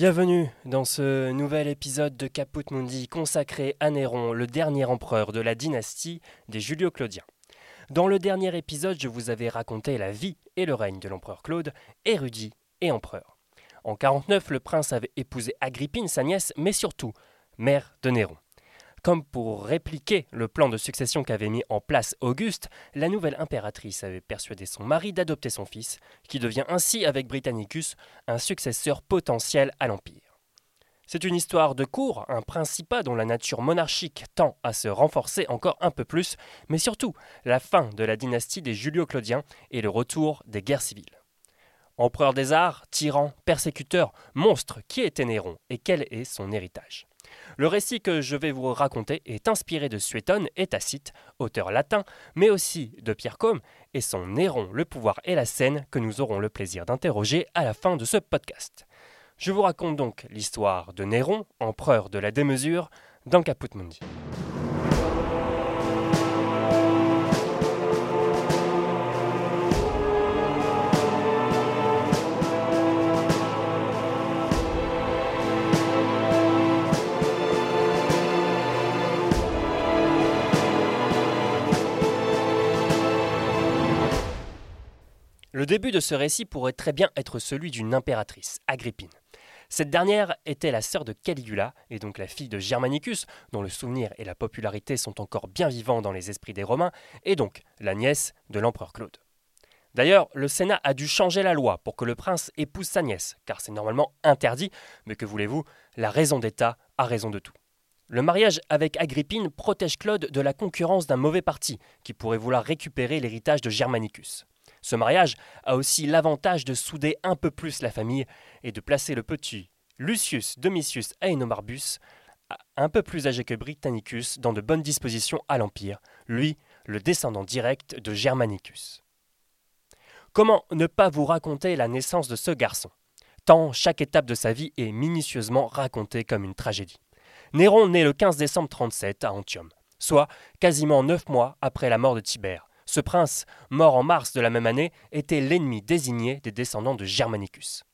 Bienvenue dans ce nouvel épisode de Caput Mundi consacré à Néron, le dernier empereur de la dynastie des Julio-Claudiens. Dans le dernier épisode, je vous avais raconté la vie et le règne de l'empereur Claude, érudit et empereur. En 49, le prince avait épousé Agrippine, sa nièce, mais surtout mère de Néron. Comme pour répliquer le plan de succession qu'avait mis en place Auguste, la nouvelle impératrice avait persuadé son mari d'adopter son fils, qui devient ainsi, avec Britannicus, un successeur potentiel à l'Empire. C'est une histoire de cour, un principat dont la nature monarchique tend à se renforcer encore un peu plus, mais surtout la fin de la dynastie des Julio-Claudiens et le retour des guerres civiles. Empereur des arts, tyran, persécuteur, monstre, qui était Néron et quel est son héritage? Le récit que je vais vous raconter est inspiré de Suétone et Tacite, auteur latin, mais aussi de Pierre Combe et son Néron, le pouvoir et la scène que nous aurons le plaisir d'interroger à la fin de ce podcast. Je vous raconte donc l'histoire de Néron, empereur de la démesure, dans Caput Mundi. Le début de ce récit pourrait très bien être celui d'une impératrice, Agrippine. Cette dernière était la sœur de Caligula, et donc la fille de Germanicus, dont le souvenir et la popularité sont encore bien vivants dans les esprits des Romains, et donc la nièce de l'empereur Claude. D'ailleurs, le Sénat a dû changer la loi pour que le prince épouse sa nièce, car c'est normalement interdit, mais que voulez-vous, la raison d'État a raison de tout. Le mariage avec Agrippine protège Claude de la concurrence d'un mauvais parti, qui pourrait vouloir récupérer l'héritage de Germanicus. Ce mariage a aussi l'avantage de souder un peu plus la famille et de placer le petit Lucius Domitius Aenomarbus, un peu plus âgé que Britannicus, dans de bonnes dispositions à l'Empire, lui, le descendant direct de Germanicus. Comment ne pas vous raconter la naissance de ce garçon Tant chaque étape de sa vie est minutieusement racontée comme une tragédie? Néron naît le 15 décembre 37 à Antium, soit quasiment neuf mois après la mort de Tibère, ce prince, mort en mars de la même année, était l'ennemi désigné des descendants de Germanicus.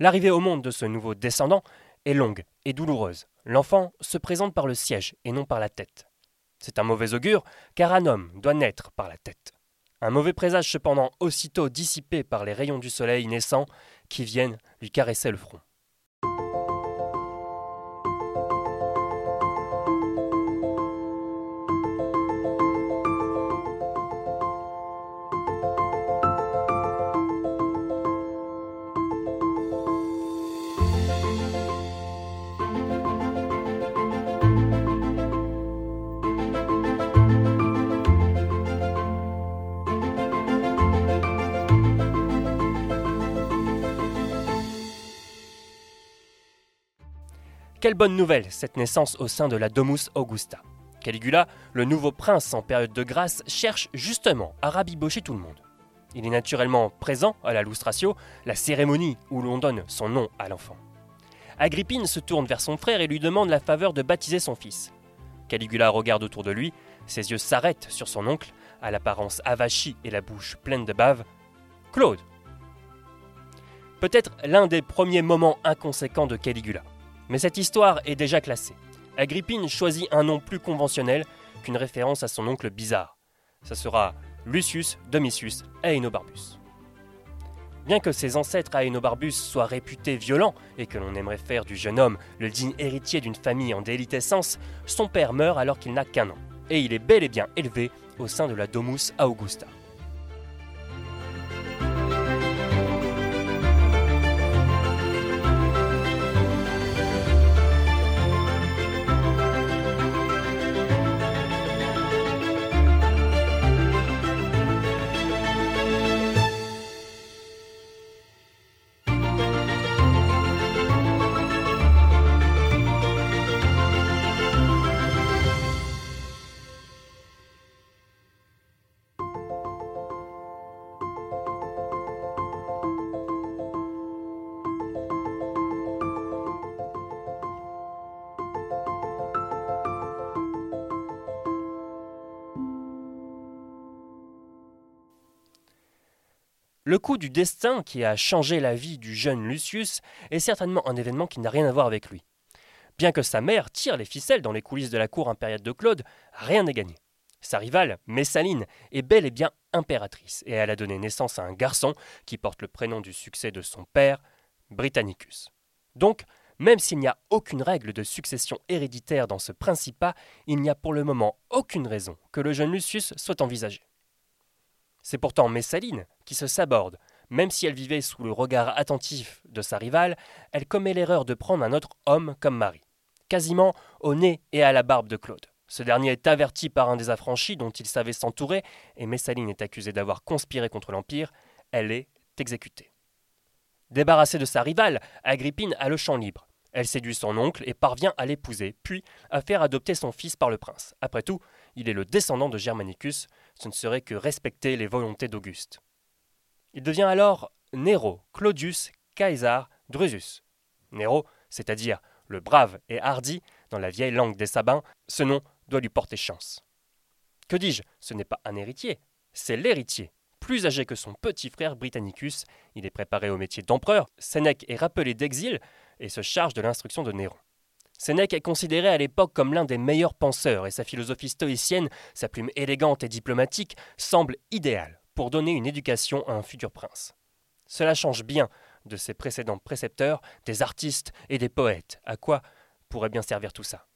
L'arrivée au monde de ce nouveau descendant est longue et douloureuse. L'enfant se présente par le siège et non par la tête. C'est un mauvais augure, car un homme doit naître par la tête. Un mauvais présage cependant aussitôt dissipé par les rayons du soleil naissant qui viennent lui caresser le front. Quelle bonne nouvelle, cette naissance au sein de la Domus Augusta. Caligula, le nouveau prince en période de grâce, cherche justement à rabibocher tout le monde. Il est naturellement présent à la lustratio, la cérémonie où l'on donne son nom à l'enfant. Agrippine se tourne vers son frère et lui demande la faveur de baptiser son fils. Caligula regarde autour de lui, ses yeux s'arrêtent sur son oncle, à l'apparence avachie et la bouche pleine de bave. Claude Peut-être l'un des premiers moments inconséquents de Caligula. Mais cette histoire est déjà classée. Agrippine choisit un nom plus conventionnel qu'une référence à son oncle bizarre. Ça sera Lucius Domitius Aenobarbus. Bien que ses ancêtres Aenobarbus soient réputés violents et que l'on aimerait faire du jeune homme le digne héritier d'une famille en délitescence, son père meurt alors qu'il n'a qu'un an, et il est bel et bien élevé au sein de la Domus Augusta. Le coup du destin qui a changé la vie du jeune Lucius est certainement un événement qui n'a rien à voir avec lui. Bien que sa mère tire les ficelles dans les coulisses de la cour impériale de Claude, rien n'est gagné. Sa rivale, Messaline, est bel et bien impératrice, et elle a donné naissance à un garçon qui porte le prénom du succès de son père, Britannicus. Donc, même s'il n'y a aucune règle de succession héréditaire dans ce principat, il n'y a pour le moment aucune raison que le jeune Lucius soit envisagé. C'est pourtant Messaline qui se saborde. Même si elle vivait sous le regard attentif de sa rivale, elle commet l'erreur de prendre un autre homme comme mari, quasiment au nez et à la barbe de Claude. Ce dernier est averti par un des affranchis dont il savait s'entourer, et Messaline est accusée d'avoir conspiré contre l'Empire. Elle est exécutée. Débarrassée de sa rivale, Agrippine a le champ libre. Elle séduit son oncle et parvient à l'épouser, puis à faire adopter son fils par le prince. Après tout, il est le descendant de Germanicus, ce ne serait que respecter les volontés d'Auguste. Il devient alors Nero Claudius Caesar Drusus. Nero, c'est-à-dire le brave et hardi, dans la vieille langue des Sabins, ce nom doit lui porter chance. Que dis-je? Ce n'est pas un héritier, c'est l'héritier. Plus âgé que son petit frère Britannicus, il est préparé au métier d'empereur. Sénèque est rappelé d'exil et se charge de l'instruction de Néron. Sénèque est considéré à l'époque comme l'un des meilleurs penseurs et sa philosophie stoïcienne, sa plume élégante et diplomatique, semble idéale pour donner une éducation à un futur prince. Cela change bien de ses précédents précepteurs, des artistes et des poètes. À quoi pourrait bien servir tout ça?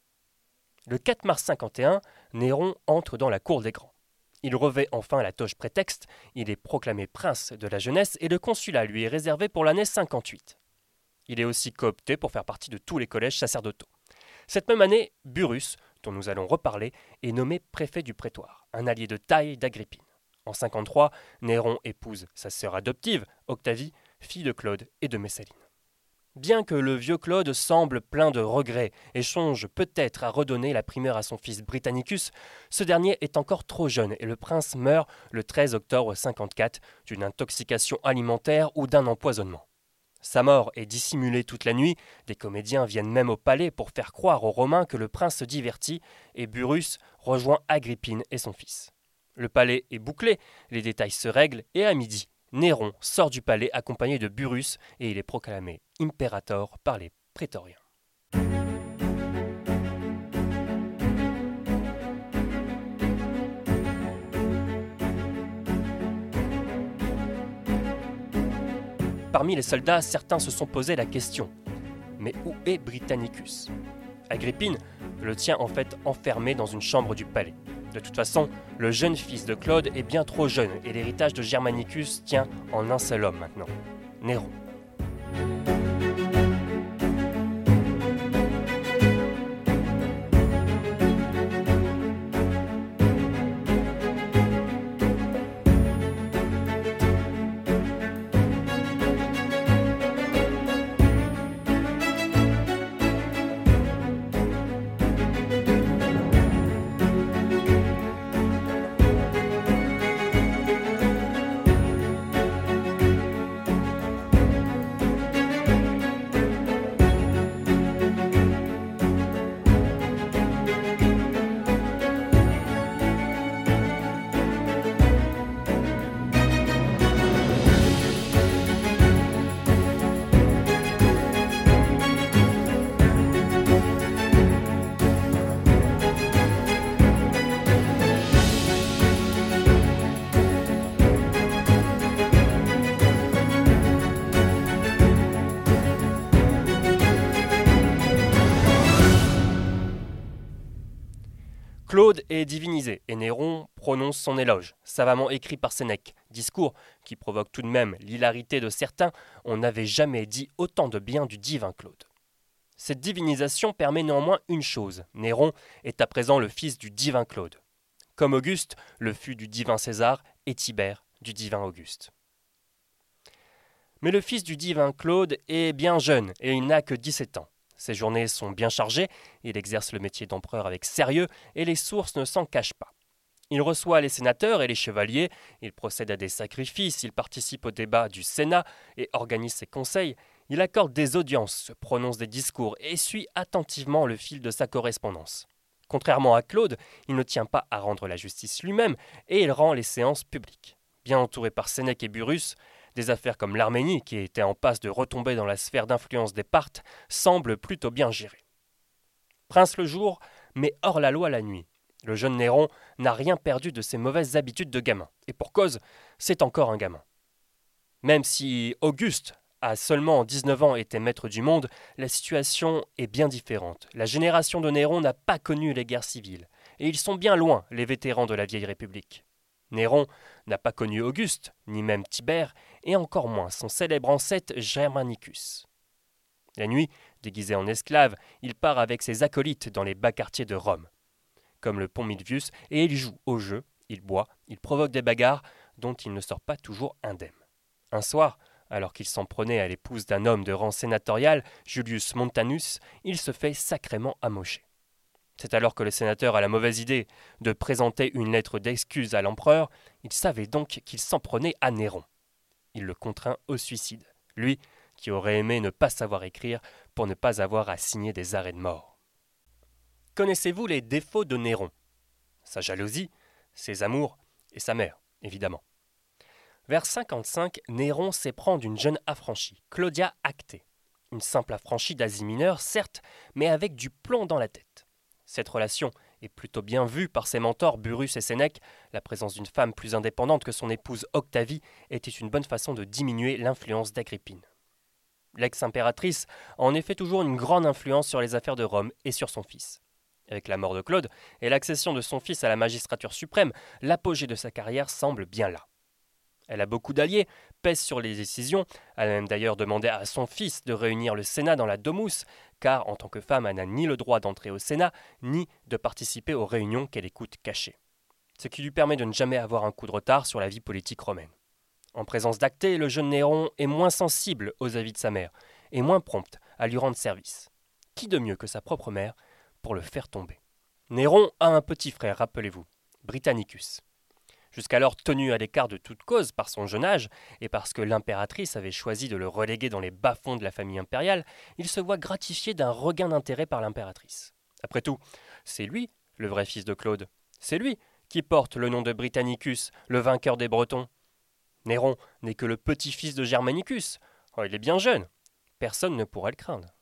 Le 4 mars 51, Néron entre dans la cour des grands. Il revêt enfin la toge prétexte, il est proclamé prince de la jeunesse et le consulat lui est réservé pour l'année 58. Il est aussi coopté pour faire partie de tous les collèges sacerdotaux. Cette même année, Burrus, dont nous allons reparler, est nommé préfet du prétoire, un allié de taille d'Agrippine. En 53, Néron épouse sa sœur adoptive, Octavie, fille de Claude et de Messaline. Bien que le vieux Claude semble plein de regrets et songe peut-être à redonner la primeur à son fils Britannicus, ce dernier est encore trop jeune et le prince meurt le 13 octobre 54 d'une intoxication alimentaire ou d'un empoisonnement. Sa mort est dissimulée toute la nuit, des comédiens viennent même au palais pour faire croire aux Romains que le prince se divertit, et Burrus rejoint Agrippine et son fils. Le palais est bouclé, les détails se règlent, et à midi, Néron sort du palais accompagné de Burrus et il est proclamé impérator par les prétoriens. Parmi les soldats, certains se sont posé la question mais où est Britannicus? Agrippine le tient en fait enfermé dans une chambre du palais. De toute façon, le jeune fils de Claude est bien trop jeune et l'héritage de Germanicus tient en un seul homme maintenant, Néron. Claude est divinisé et Néron prononce son éloge, savamment écrit par Sénèque, discours qui provoque tout de même l'hilarité de certains, on n'avait jamais dit autant de bien du divin Claude. Cette divinisation permet néanmoins une chose, Néron est à présent le fils du divin Claude, comme Auguste le fut du divin César et Tibère du divin Auguste. Mais le fils du divin Claude est bien jeune et il n'a que 17 ans. Ses journées sont bien chargées, il exerce le métier d'empereur avec sérieux, et les sources ne s'en cachent pas. Il reçoit les sénateurs et les chevaliers, il procède à des sacrifices, il participe au débat du Sénat et organise ses conseils, il accorde des audiences, prononce des discours et suit attentivement le fil de sa correspondance. Contrairement à Claude, il ne tient pas à rendre la justice lui-même et il rend les séances publiques. Bien entouré par Sénèque et Burrus, Des affaires comme l'Arménie, qui était en passe de retomber dans la sphère d'influence des Parthes, semblent plutôt bien gérées. Prince le jour, mais hors la loi la nuit. Le jeune Néron n'a rien perdu de ses mauvaises habitudes de gamin, et pour cause, c'est encore un gamin. Même si Auguste a seulement 19 ans été maître du monde, la situation est bien différente. La génération de Néron n'a pas connu les guerres civiles, et ils sont bien loin, les vétérans de la vieille République. Néron n'a pas connu Auguste, ni même Tibère, et encore moins son célèbre ancêtre Germanicus. La nuit, déguisé en esclave, il part avec ses acolytes dans les bas quartiers de Rome, comme le pont Milvius, et il joue au jeu, il boit, il provoque des bagarres dont il ne sort pas toujours indemne. Un soir, alors qu'il s'en prenait à l'épouse d'un homme de rang sénatorial, Julius Montanus, il se fait sacrément amocher. C'est alors que le sénateur a la mauvaise idée de présenter une lettre d'excuse à l'empereur, il savait donc qu'il s'en prenait à Néron. Le contraint au suicide, lui qui aurait aimé ne pas savoir écrire pour ne pas avoir à signer des arrêts de mort. Connaissez-vous les défauts de Néron? Sa jalousie, ses amours et sa mère, évidemment. Vers 55, Néron s'éprend d'une jeune affranchie, Claudia Actée. Une simple affranchie d'Asie mineure, certes, mais avec du plomb dans la tête. Cette relation est plutôt bien vue par ses mentors Burrus et Sénèque. La présence d'une femme plus indépendante que son épouse Octavie était une bonne façon de diminuer l'influence d'Agrippine. L'ex-impératrice a en effet toujours une grande influence sur les affaires de Rome et sur son fils. Avec la mort de Claude et l'accession de son fils à la magistrature suprême, l'apogée de sa carrière semble bien là. Elle a beaucoup d'alliés, pèse sur les décisions, elle a même d'ailleurs demandé à son fils de réunir le Sénat dans la Domus, car en tant que femme, elle n'a ni le droit d'entrer au Sénat, ni de participer aux réunions qu'elle écoute cachées. Ce qui lui permet de ne jamais avoir un coup de retard sur la vie politique romaine. En présence d'Acté, le jeune Néron est moins sensible aux avis de sa mère, et moins prompt à lui rendre service. Qui de mieux que sa propre mère pour le faire tomber? Néron a un petit frère, rappelez-vous, Britannicus. Jusqu'alors tenu à l'écart de toute cause par son jeune âge, et parce que l'impératrice avait choisi de le reléguer dans les bas-fonds de la famille impériale, il se voit gratifié d'un regain d'intérêt par l'impératrice. Après tout, c'est lui, le vrai fils de Claude. C'est lui qui porte le nom de Britannicus, le vainqueur des Bretons. Néron n'est que le petit-fils de Germanicus. Oh, il est bien jeune. Personne ne pourrait le craindre.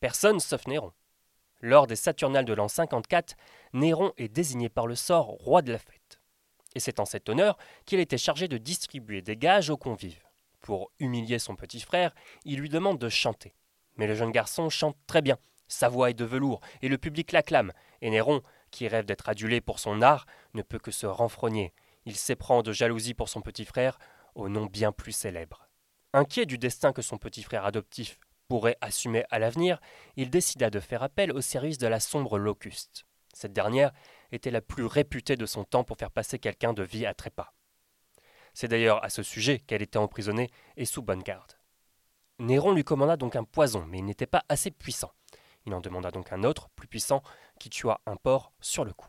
Personne sauf Néron. Lors des Saturnales de l'an 54, Néron est désigné par le sort roi de la fête et c'est en cet honneur qu'il était chargé de distribuer des gages aux convives. Pour humilier son petit frère, il lui demande de chanter. Mais le jeune garçon chante très bien, sa voix est de velours, et le public l'acclame, et Néron, qui rêve d'être adulé pour son art, ne peut que se renfrogner. Il s'éprend de jalousie pour son petit frère, au nom bien plus célèbre. Inquiet du destin que son petit frère adoptif pourrait assumer à l'avenir, il décida de faire appel au service de la sombre Locuste. Cette dernière était la plus réputée de son temps pour faire passer quelqu'un de vie à trépas. C'est d'ailleurs à ce sujet qu'elle était emprisonnée et sous bonne garde. Néron lui commanda donc un poison, mais il n'était pas assez puissant. Il en demanda donc un autre, plus puissant, qui tua un porc sur le coup.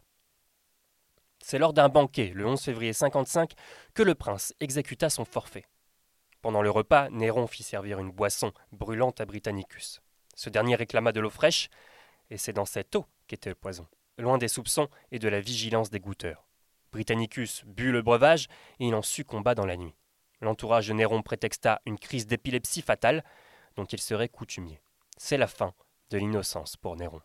C'est lors d'un banquet, le 11 février 55, que le prince exécuta son forfait. Pendant le repas, Néron fit servir une boisson brûlante à Britannicus. Ce dernier réclama de l'eau fraîche, et c'est dans cette eau qu'était le poison loin des soupçons et de la vigilance des goûteurs. Britannicus but le breuvage et il en succomba dans la nuit. L'entourage de Néron prétexta une crise d'épilepsie fatale dont il serait coutumier. C'est la fin de l'innocence pour Néron.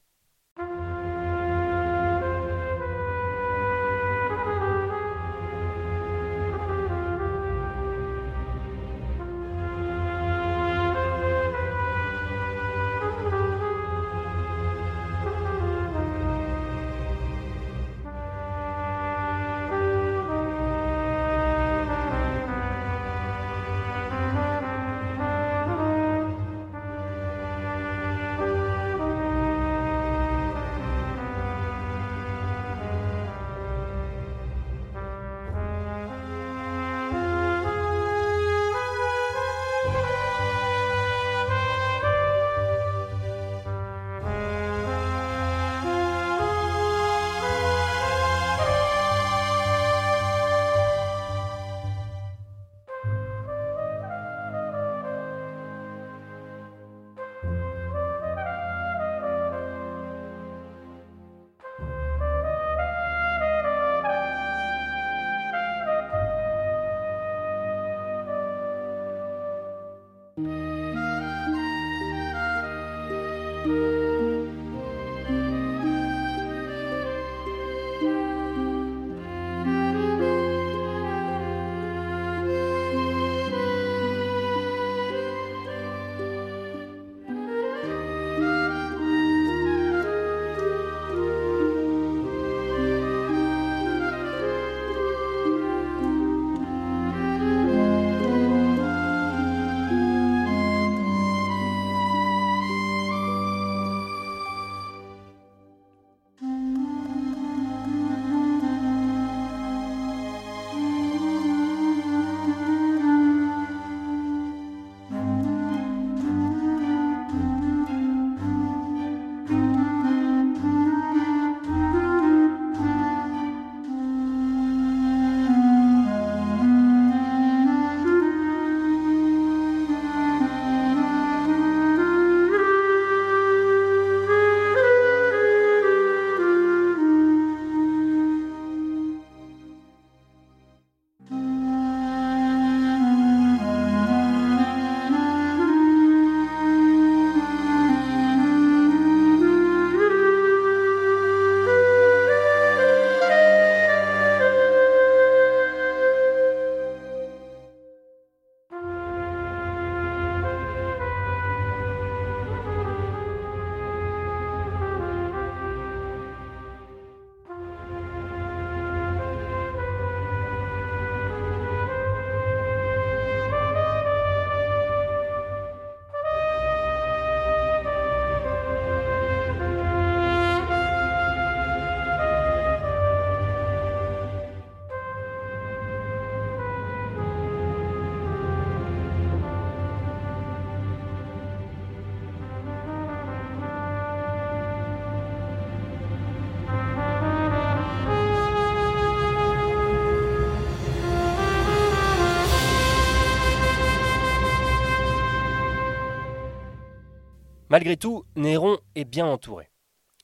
Malgré tout, Néron est bien entouré.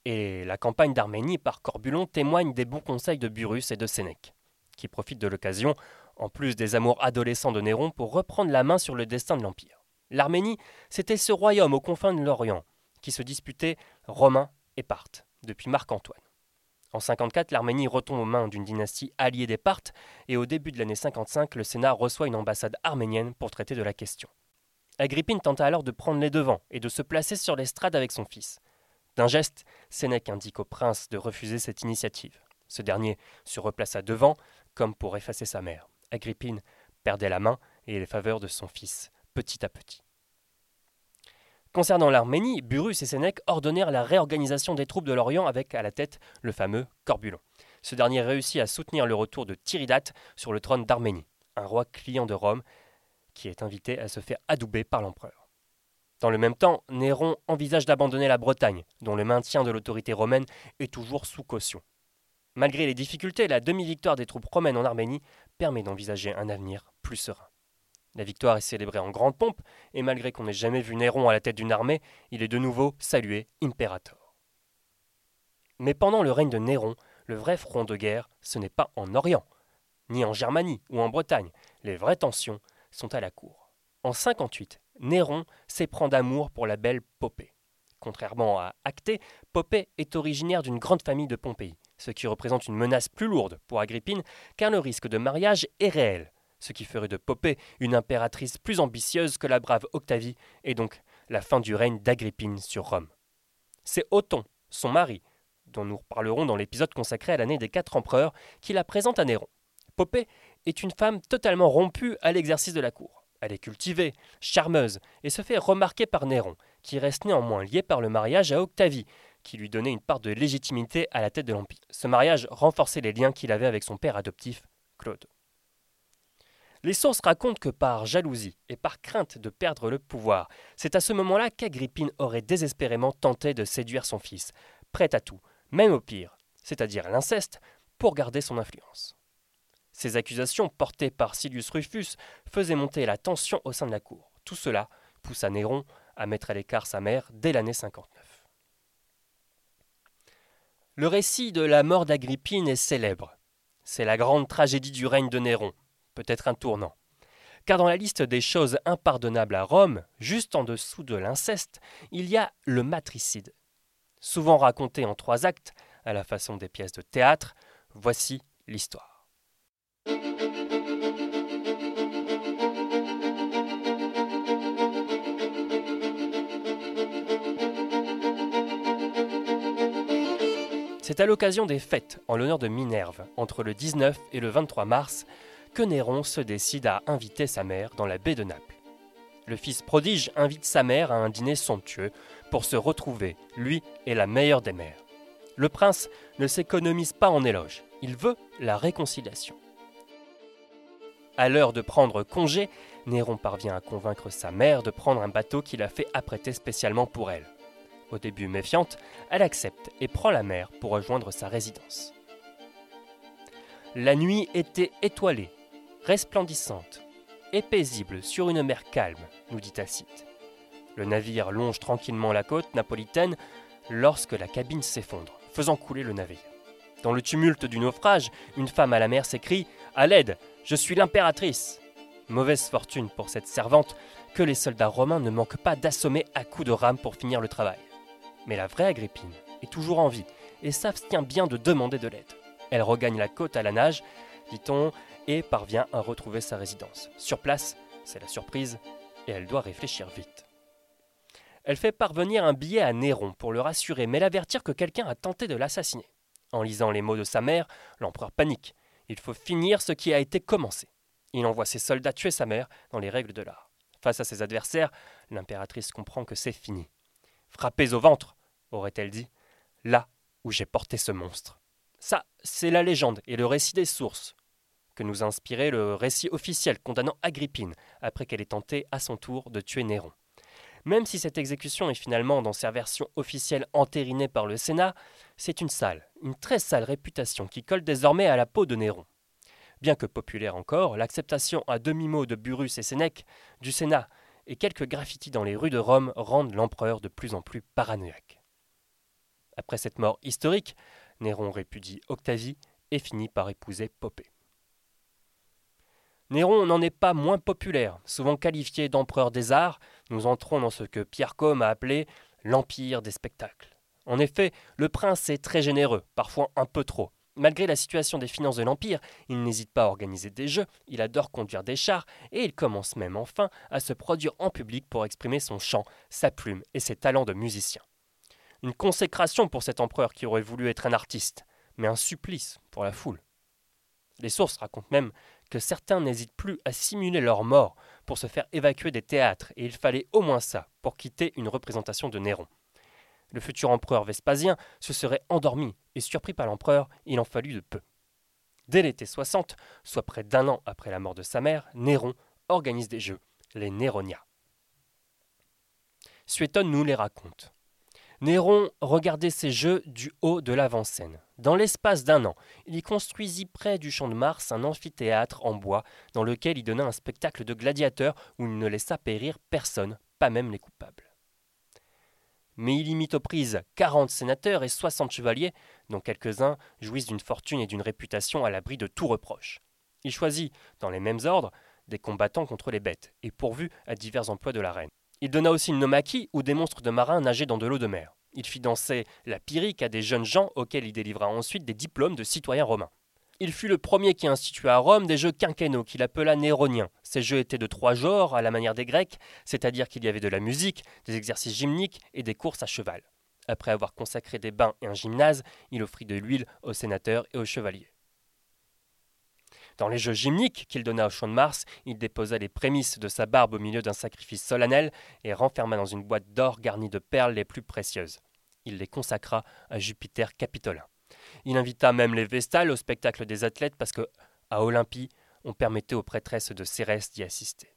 Et la campagne d'Arménie par Corbulon témoigne des bons conseils de Burus et de Sénèque, qui profitent de l'occasion, en plus des amours adolescents de Néron, pour reprendre la main sur le destin de l'Empire. L'Arménie, c'était ce royaume aux confins de l'Orient, qui se disputait Romains et Parthes, depuis Marc-Antoine. En 54, l'Arménie retombe aux mains d'une dynastie alliée des Parthes, et au début de l'année 55, le Sénat reçoit une ambassade arménienne pour traiter de la question. Agrippine tenta alors de prendre les devants et de se placer sur l'estrade avec son fils. D'un geste, Sénèque indique au prince de refuser cette initiative. Ce dernier se replaça devant, comme pour effacer sa mère. Agrippine perdait la main et les faveurs de son fils, petit à petit. Concernant l'Arménie, Burus et Sénèque ordonnèrent la réorganisation des troupes de l'Orient avec à la tête le fameux Corbulon. Ce dernier réussit à soutenir le retour de Tiridate sur le trône d'Arménie, un roi client de Rome qui est invité à se faire adouber par l'empereur. Dans le même temps, Néron envisage d'abandonner la Bretagne, dont le maintien de l'autorité romaine est toujours sous caution. Malgré les difficultés, la demi-victoire des troupes romaines en Arménie permet d'envisager un avenir plus serein. La victoire est célébrée en grande pompe, et malgré qu'on n'ait jamais vu Néron à la tête d'une armée, il est de nouveau salué imperator. Mais pendant le règne de Néron, le vrai front de guerre, ce n'est pas en Orient, ni en Germanie ou en Bretagne. Les vraies tensions sont à la cour. En 58, Néron s'éprend d'amour pour la belle Popée. Contrairement à Actée, Popée est originaire d'une grande famille de Pompéi, ce qui représente une menace plus lourde pour Agrippine, car le risque de mariage est réel ce qui ferait de Popée une impératrice plus ambitieuse que la brave Octavie, et donc la fin du règne d'Agrippine sur Rome. C'est Othon, son mari, dont nous reparlerons dans l'épisode consacré à l'année des quatre empereurs, qui la présente à Néron. Popée est une femme totalement rompue à l'exercice de la cour. Elle est cultivée, charmeuse, et se fait remarquer par Néron, qui reste néanmoins lié par le mariage à Octavie, qui lui donnait une part de légitimité à la tête de l'Empire. Ce mariage renforçait les liens qu'il avait avec son père adoptif, Claude. Les sources racontent que par jalousie et par crainte de perdre le pouvoir, c'est à ce moment-là qu'Agrippine aurait désespérément tenté de séduire son fils, prête à tout, même au pire, c'est-à-dire l'inceste, pour garder son influence. Ces accusations portées par Silius Rufus faisaient monter la tension au sein de la cour. Tout cela poussa Néron à mettre à l'écart sa mère dès l'année 59. Le récit de la mort d'Agrippine est célèbre. C'est la grande tragédie du règne de Néron, peut-être un tournant. Car dans la liste des choses impardonnables à Rome, juste en dessous de l'inceste, il y a le matricide. Souvent raconté en trois actes, à la façon des pièces de théâtre, voici l'histoire. C'est à l'occasion des fêtes en l'honneur de Minerve, entre le 19 et le 23 mars, que Néron se décide à inviter sa mère dans la baie de Naples. Le fils prodige invite sa mère à un dîner somptueux pour se retrouver, lui et la meilleure des mères. Le prince ne s'économise pas en éloges, il veut la réconciliation. À l'heure de prendre congé, Néron parvient à convaincre sa mère de prendre un bateau qu'il a fait apprêter spécialement pour elle. Au début méfiante, elle accepte et prend la mer pour rejoindre sa résidence. La nuit était étoilée resplendissante et paisible sur une mer calme, nous dit Tacite. Le navire longe tranquillement la côte napolitaine lorsque la cabine s'effondre, faisant couler le navire. Dans le tumulte du naufrage, une femme à la mer s'écrie À l'aide, je suis l'impératrice Mauvaise fortune pour cette servante que les soldats romains ne manquent pas d'assommer à coups de rame pour finir le travail. Mais la vraie Agrippine est toujours en vie et s'abstient bien de demander de l'aide. Elle regagne la côte à la nage, dit-on, et parvient à retrouver sa résidence. Sur place, c'est la surprise, et elle doit réfléchir vite. Elle fait parvenir un billet à Néron pour le rassurer, mais l'avertir que quelqu'un a tenté de l'assassiner. En lisant les mots de sa mère, l'empereur panique. Il faut finir ce qui a été commencé. Il envoie ses soldats tuer sa mère dans les règles de l'art. Face à ses adversaires, l'impératrice comprend que c'est fini. Frappez au ventre, aurait-elle dit, là où j'ai porté ce monstre. Ça, c'est la légende et le récit des sources, que nous a inspiré le récit officiel condamnant Agrippine après qu'elle ait tenté à son tour de tuer Néron. Même si cette exécution est finalement dans sa version officielle entérinée par le Sénat, c'est une sale, une très sale réputation qui colle désormais à la peau de Néron. Bien que populaire encore, l'acceptation à demi-mot de Burus et Sénèque du Sénat et quelques graffitis dans les rues de Rome rendent l'empereur de plus en plus paranoïaque. Après cette mort historique, Néron répudie Octavie et finit par épouser Poppée. Néron n'en est pas moins populaire. Souvent qualifié d'empereur des arts, nous entrons dans ce que Pierre Combe a appelé l'empire des spectacles. En effet, le prince est très généreux, parfois un peu trop. Malgré la situation des finances de l'Empire, il n'hésite pas à organiser des jeux, il adore conduire des chars, et il commence même enfin à se produire en public pour exprimer son chant, sa plume et ses talents de musicien. Une consécration pour cet empereur qui aurait voulu être un artiste, mais un supplice pour la foule. Les sources racontent même que certains n'hésitent plus à simuler leur mort pour se faire évacuer des théâtres, et il fallait au moins ça pour quitter une représentation de Néron. Le futur empereur Vespasien se serait endormi, et surpris par l'empereur, il en fallut de peu. Dès l'été 60, soit près d'un an après la mort de sa mère, Néron organise des jeux, les Néronia. Suétone nous les raconte. Néron regardait ces jeux du haut de l'avant-scène. Dans l'espace d'un an, il y construisit près du champ de Mars un amphithéâtre en bois dans lequel il donna un spectacle de gladiateurs où il ne laissa périr personne, pas même les coupables. Mais il y mit aux prises quarante sénateurs et soixante chevaliers, dont quelques-uns jouissent d'une fortune et d'une réputation à l'abri de tout reproche. Il choisit, dans les mêmes ordres, des combattants contre les bêtes, et pourvus à divers emplois de la reine. Il donna aussi une nomachie où des monstres de marins nageaient dans de l'eau de mer. Il fit danser la pyrique à des jeunes gens auxquels il délivra ensuite des diplômes de citoyens romains. Il fut le premier qui institua à Rome des jeux quinquennaux qu'il appela néroniens. Ces jeux étaient de trois genres à la manière des Grecs, c'est-à-dire qu'il y avait de la musique, des exercices gymniques et des courses à cheval. Après avoir consacré des bains et un gymnase, il offrit de l'huile aux sénateurs et aux chevaliers. Dans les jeux gymniques qu'il donna au champ de Mars, il déposa les prémices de sa barbe au milieu d'un sacrifice solennel et renferma dans une boîte d'or garnie de perles les plus précieuses. Il les consacra à Jupiter Capitolin. Il invita même les Vestales au spectacle des athlètes parce que, à Olympie, on permettait aux prêtresses de Cérès d'y assister.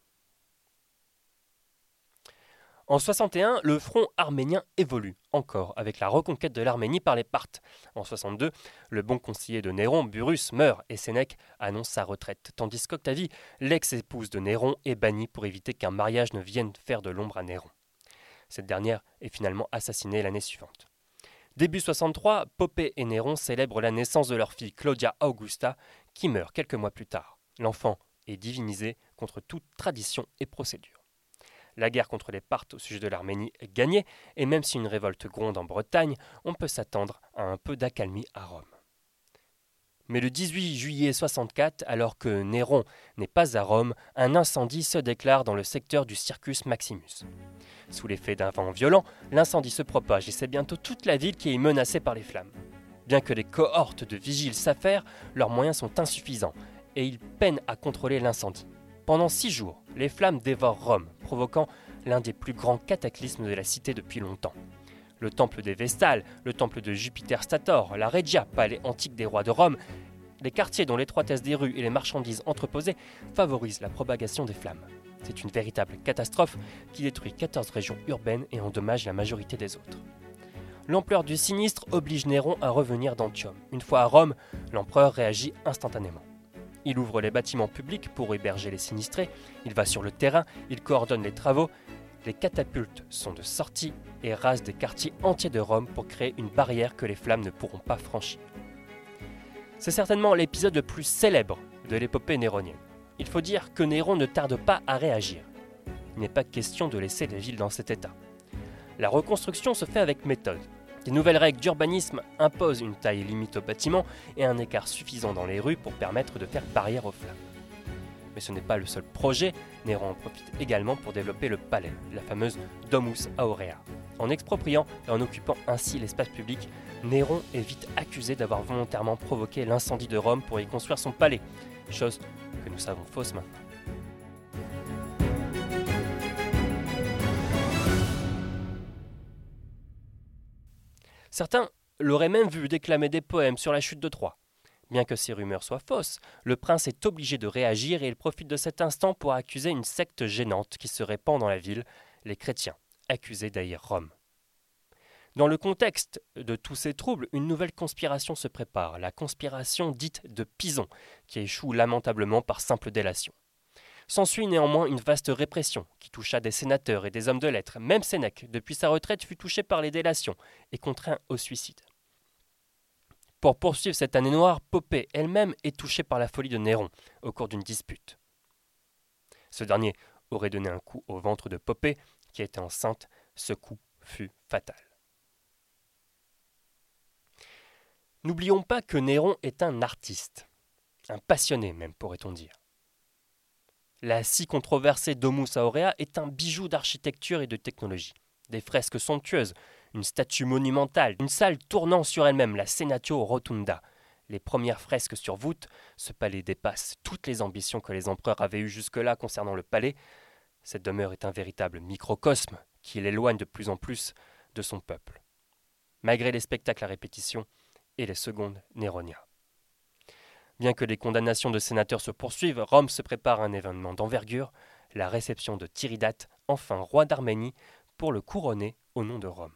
En 61, le front arménien évolue encore avec la reconquête de l'Arménie par les Parthes. En 62, le bon conseiller de Néron, Burus, meurt et Sénèque annonce sa retraite, tandis qu'Octavie, l'ex-épouse de Néron, est bannie pour éviter qu'un mariage ne vienne faire de l'ombre à Néron. Cette dernière est finalement assassinée l'année suivante. Début 63, Poppée et Néron célèbrent la naissance de leur fille Claudia Augusta, qui meurt quelques mois plus tard. L'enfant est divinisé contre toute tradition et procédure. La guerre contre les Parthes au sujet de l'Arménie est gagnée, et même si une révolte gronde en Bretagne, on peut s'attendre à un peu d'accalmie à Rome. Mais le 18 juillet 64, alors que Néron n'est pas à Rome, un incendie se déclare dans le secteur du Circus Maximus. Sous l'effet d'un vent violent, l'incendie se propage et c'est bientôt toute la ville qui est menacée par les flammes. Bien que les cohortes de vigiles s'affairent, leurs moyens sont insuffisants et ils peinent à contrôler l'incendie. Pendant six jours, les flammes dévorent Rome, provoquant l'un des plus grands cataclysmes de la cité depuis longtemps. Le temple des Vestales, le temple de Jupiter Stator, la Regia, palais antique des rois de Rome, les quartiers dont l'étroitesse des rues et les marchandises entreposées favorisent la propagation des flammes. C'est une véritable catastrophe qui détruit 14 régions urbaines et endommage la majorité des autres. L'ampleur du sinistre oblige Néron à revenir d'Antium. Une fois à Rome, l'empereur réagit instantanément. Il ouvre les bâtiments publics pour héberger les sinistrés, il va sur le terrain, il coordonne les travaux, les catapultes sont de sortie et rasent des quartiers entiers de Rome pour créer une barrière que les flammes ne pourront pas franchir. C'est certainement l'épisode le plus célèbre de l'épopée néronienne. Il faut dire que Néron ne tarde pas à réagir. Il n'est pas question de laisser les villes dans cet état. La reconstruction se fait avec méthode. Les nouvelles règles d'urbanisme imposent une taille limite aux bâtiments et un écart suffisant dans les rues pour permettre de faire barrière aux flammes. Mais ce n'est pas le seul projet, Néron en profite également pour développer le palais, la fameuse Domus Aurea. En expropriant et en occupant ainsi l'espace public, Néron est vite accusé d'avoir volontairement provoqué l'incendie de Rome pour y construire son palais, chose que nous savons fausse maintenant. Certains l'auraient même vu déclamer des poèmes sur la chute de Troie. Bien que ces rumeurs soient fausses, le prince est obligé de réagir et il profite de cet instant pour accuser une secte gênante qui se répand dans la ville, les chrétiens, accusés d'haïr Rome. Dans le contexte de tous ces troubles, une nouvelle conspiration se prépare, la conspiration dite de Pison, qui échoue lamentablement par simple délation. S'ensuit néanmoins une vaste répression qui toucha des sénateurs et des hommes de lettres. Même Sénèque, depuis sa retraite, fut touché par les délations et contraint au suicide. Pour poursuivre cette année noire, Poppée elle-même est touchée par la folie de Néron au cours d'une dispute. Ce dernier aurait donné un coup au ventre de Poppée, qui était enceinte. Ce coup fut fatal. N'oublions pas que Néron est un artiste, un passionné même pourrait-on dire. La si controversée Domus Aurea est un bijou d'architecture et de technologie. Des fresques somptueuses, une statue monumentale, une salle tournant sur elle-même, la Senatio Rotunda. Les premières fresques sur voûte, ce palais dépasse toutes les ambitions que les empereurs avaient eues jusque-là concernant le palais. Cette demeure est un véritable microcosme qui l'éloigne de plus en plus de son peuple. Malgré les spectacles à répétition et les secondes Néronia. Bien que les condamnations de sénateurs se poursuivent, Rome se prépare à un événement d'envergure, la réception de Tiridate, enfin roi d'Arménie, pour le couronner au nom de Rome.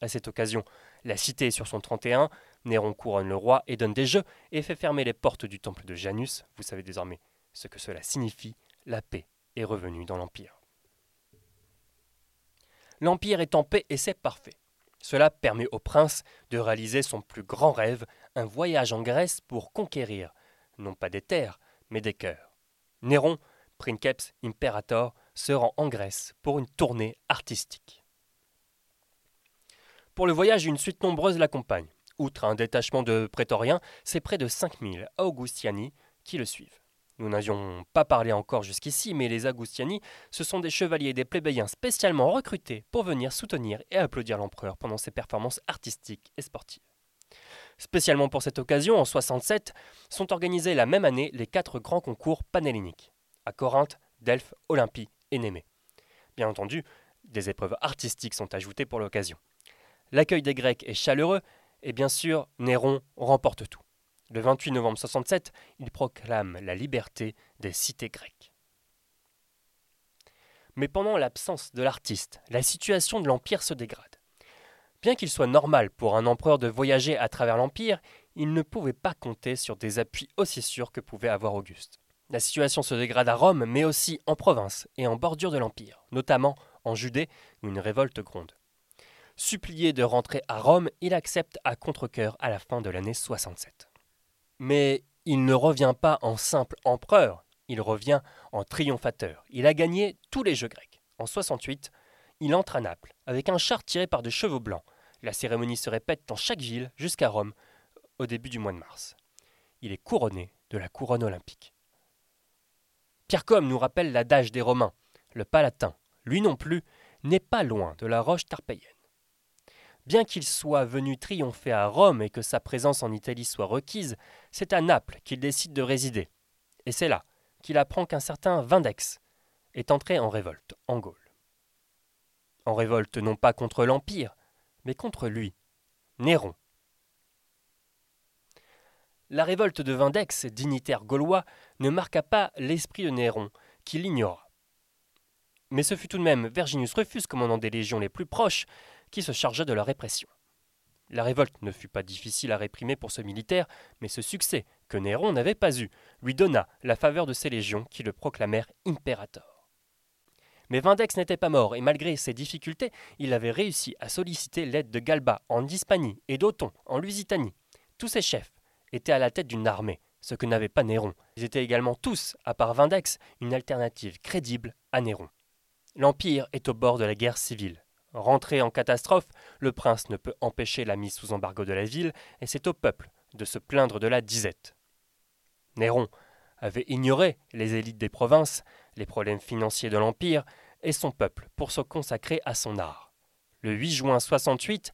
À cette occasion, la cité est sur son 31, Néron couronne le roi et donne des jeux et fait fermer les portes du temple de Janus. Vous savez désormais ce que cela signifie, la paix est revenue dans l'Empire. L'Empire est en paix et c'est parfait. Cela permet au prince de réaliser son plus grand rêve, un voyage en Grèce pour conquérir, non pas des terres, mais des cœurs. Néron, princeps imperator, se rend en Grèce pour une tournée artistique. Pour le voyage, une suite nombreuse l'accompagne. Outre un détachement de prétoriens, c'est près de 5000 Augustiani qui le suivent. Nous n'avions pas parlé encore jusqu'ici, mais les Augustiani, ce sont des chevaliers et des plébéiens spécialement recrutés pour venir soutenir et applaudir l'empereur pendant ses performances artistiques et sportives. Spécialement pour cette occasion, en 67, sont organisés la même année les quatre grands concours panhelléniques, à Corinthe, Delphes, Olympie et Némée. Bien entendu, des épreuves artistiques sont ajoutées pour l'occasion. L'accueil des Grecs est chaleureux et bien sûr, Néron remporte tout. Le 28 novembre 67, il proclame la liberté des cités grecques. Mais pendant l'absence de l'artiste, la situation de l'Empire se dégrade. Bien qu'il soit normal pour un empereur de voyager à travers l'Empire, il ne pouvait pas compter sur des appuis aussi sûrs que pouvait avoir Auguste. La situation se dégrade à Rome, mais aussi en province et en bordure de l'Empire, notamment en Judée, où une révolte gronde. Supplié de rentrer à Rome, il accepte à contre-coeur à la fin de l'année 67. Mais il ne revient pas en simple empereur, il revient en triomphateur. Il a gagné tous les Jeux grecs. En 68, il entre à Naples avec un char tiré par de chevaux blancs. La cérémonie se répète dans chaque ville jusqu'à Rome au début du mois de mars. Il est couronné de la couronne olympique. Pierre Com nous rappelle l'adage des Romains. Le Palatin, lui non plus, n'est pas loin de la roche tarpéienne. Bien qu'il soit venu triompher à Rome et que sa présence en Italie soit requise, c'est à Naples qu'il décide de résider. Et c'est là qu'il apprend qu'un certain Vindex est entré en révolte en Gaule. En révolte non pas contre l'Empire, mais contre lui, Néron. La révolte de Vindex, dignitaire gaulois, ne marqua pas l'esprit de Néron, qui l'ignora. Mais ce fut tout de même Verginius Rufus, commandant des légions les plus proches, qui se chargea de la répression. La révolte ne fut pas difficile à réprimer pour ce militaire, mais ce succès, que Néron n'avait pas eu, lui donna la faveur de ses légions qui le proclamèrent impérator. Mais Vindex n'était pas mort, et malgré ses difficultés, il avait réussi à solliciter l'aide de Galba en Hispanie et d'Othon en Lusitanie. Tous ces chefs étaient à la tête d'une armée, ce que n'avait pas Néron. Ils étaient également tous, à part Vindex, une alternative crédible à Néron. L'Empire est au bord de la guerre civile. Rentré en catastrophe, le prince ne peut empêcher la mise sous embargo de la ville, et c'est au peuple de se plaindre de la disette. Néron avait ignoré les élites des provinces, les problèmes financiers de l'Empire, et son peuple pour se consacrer à son art. Le 8 juin 68,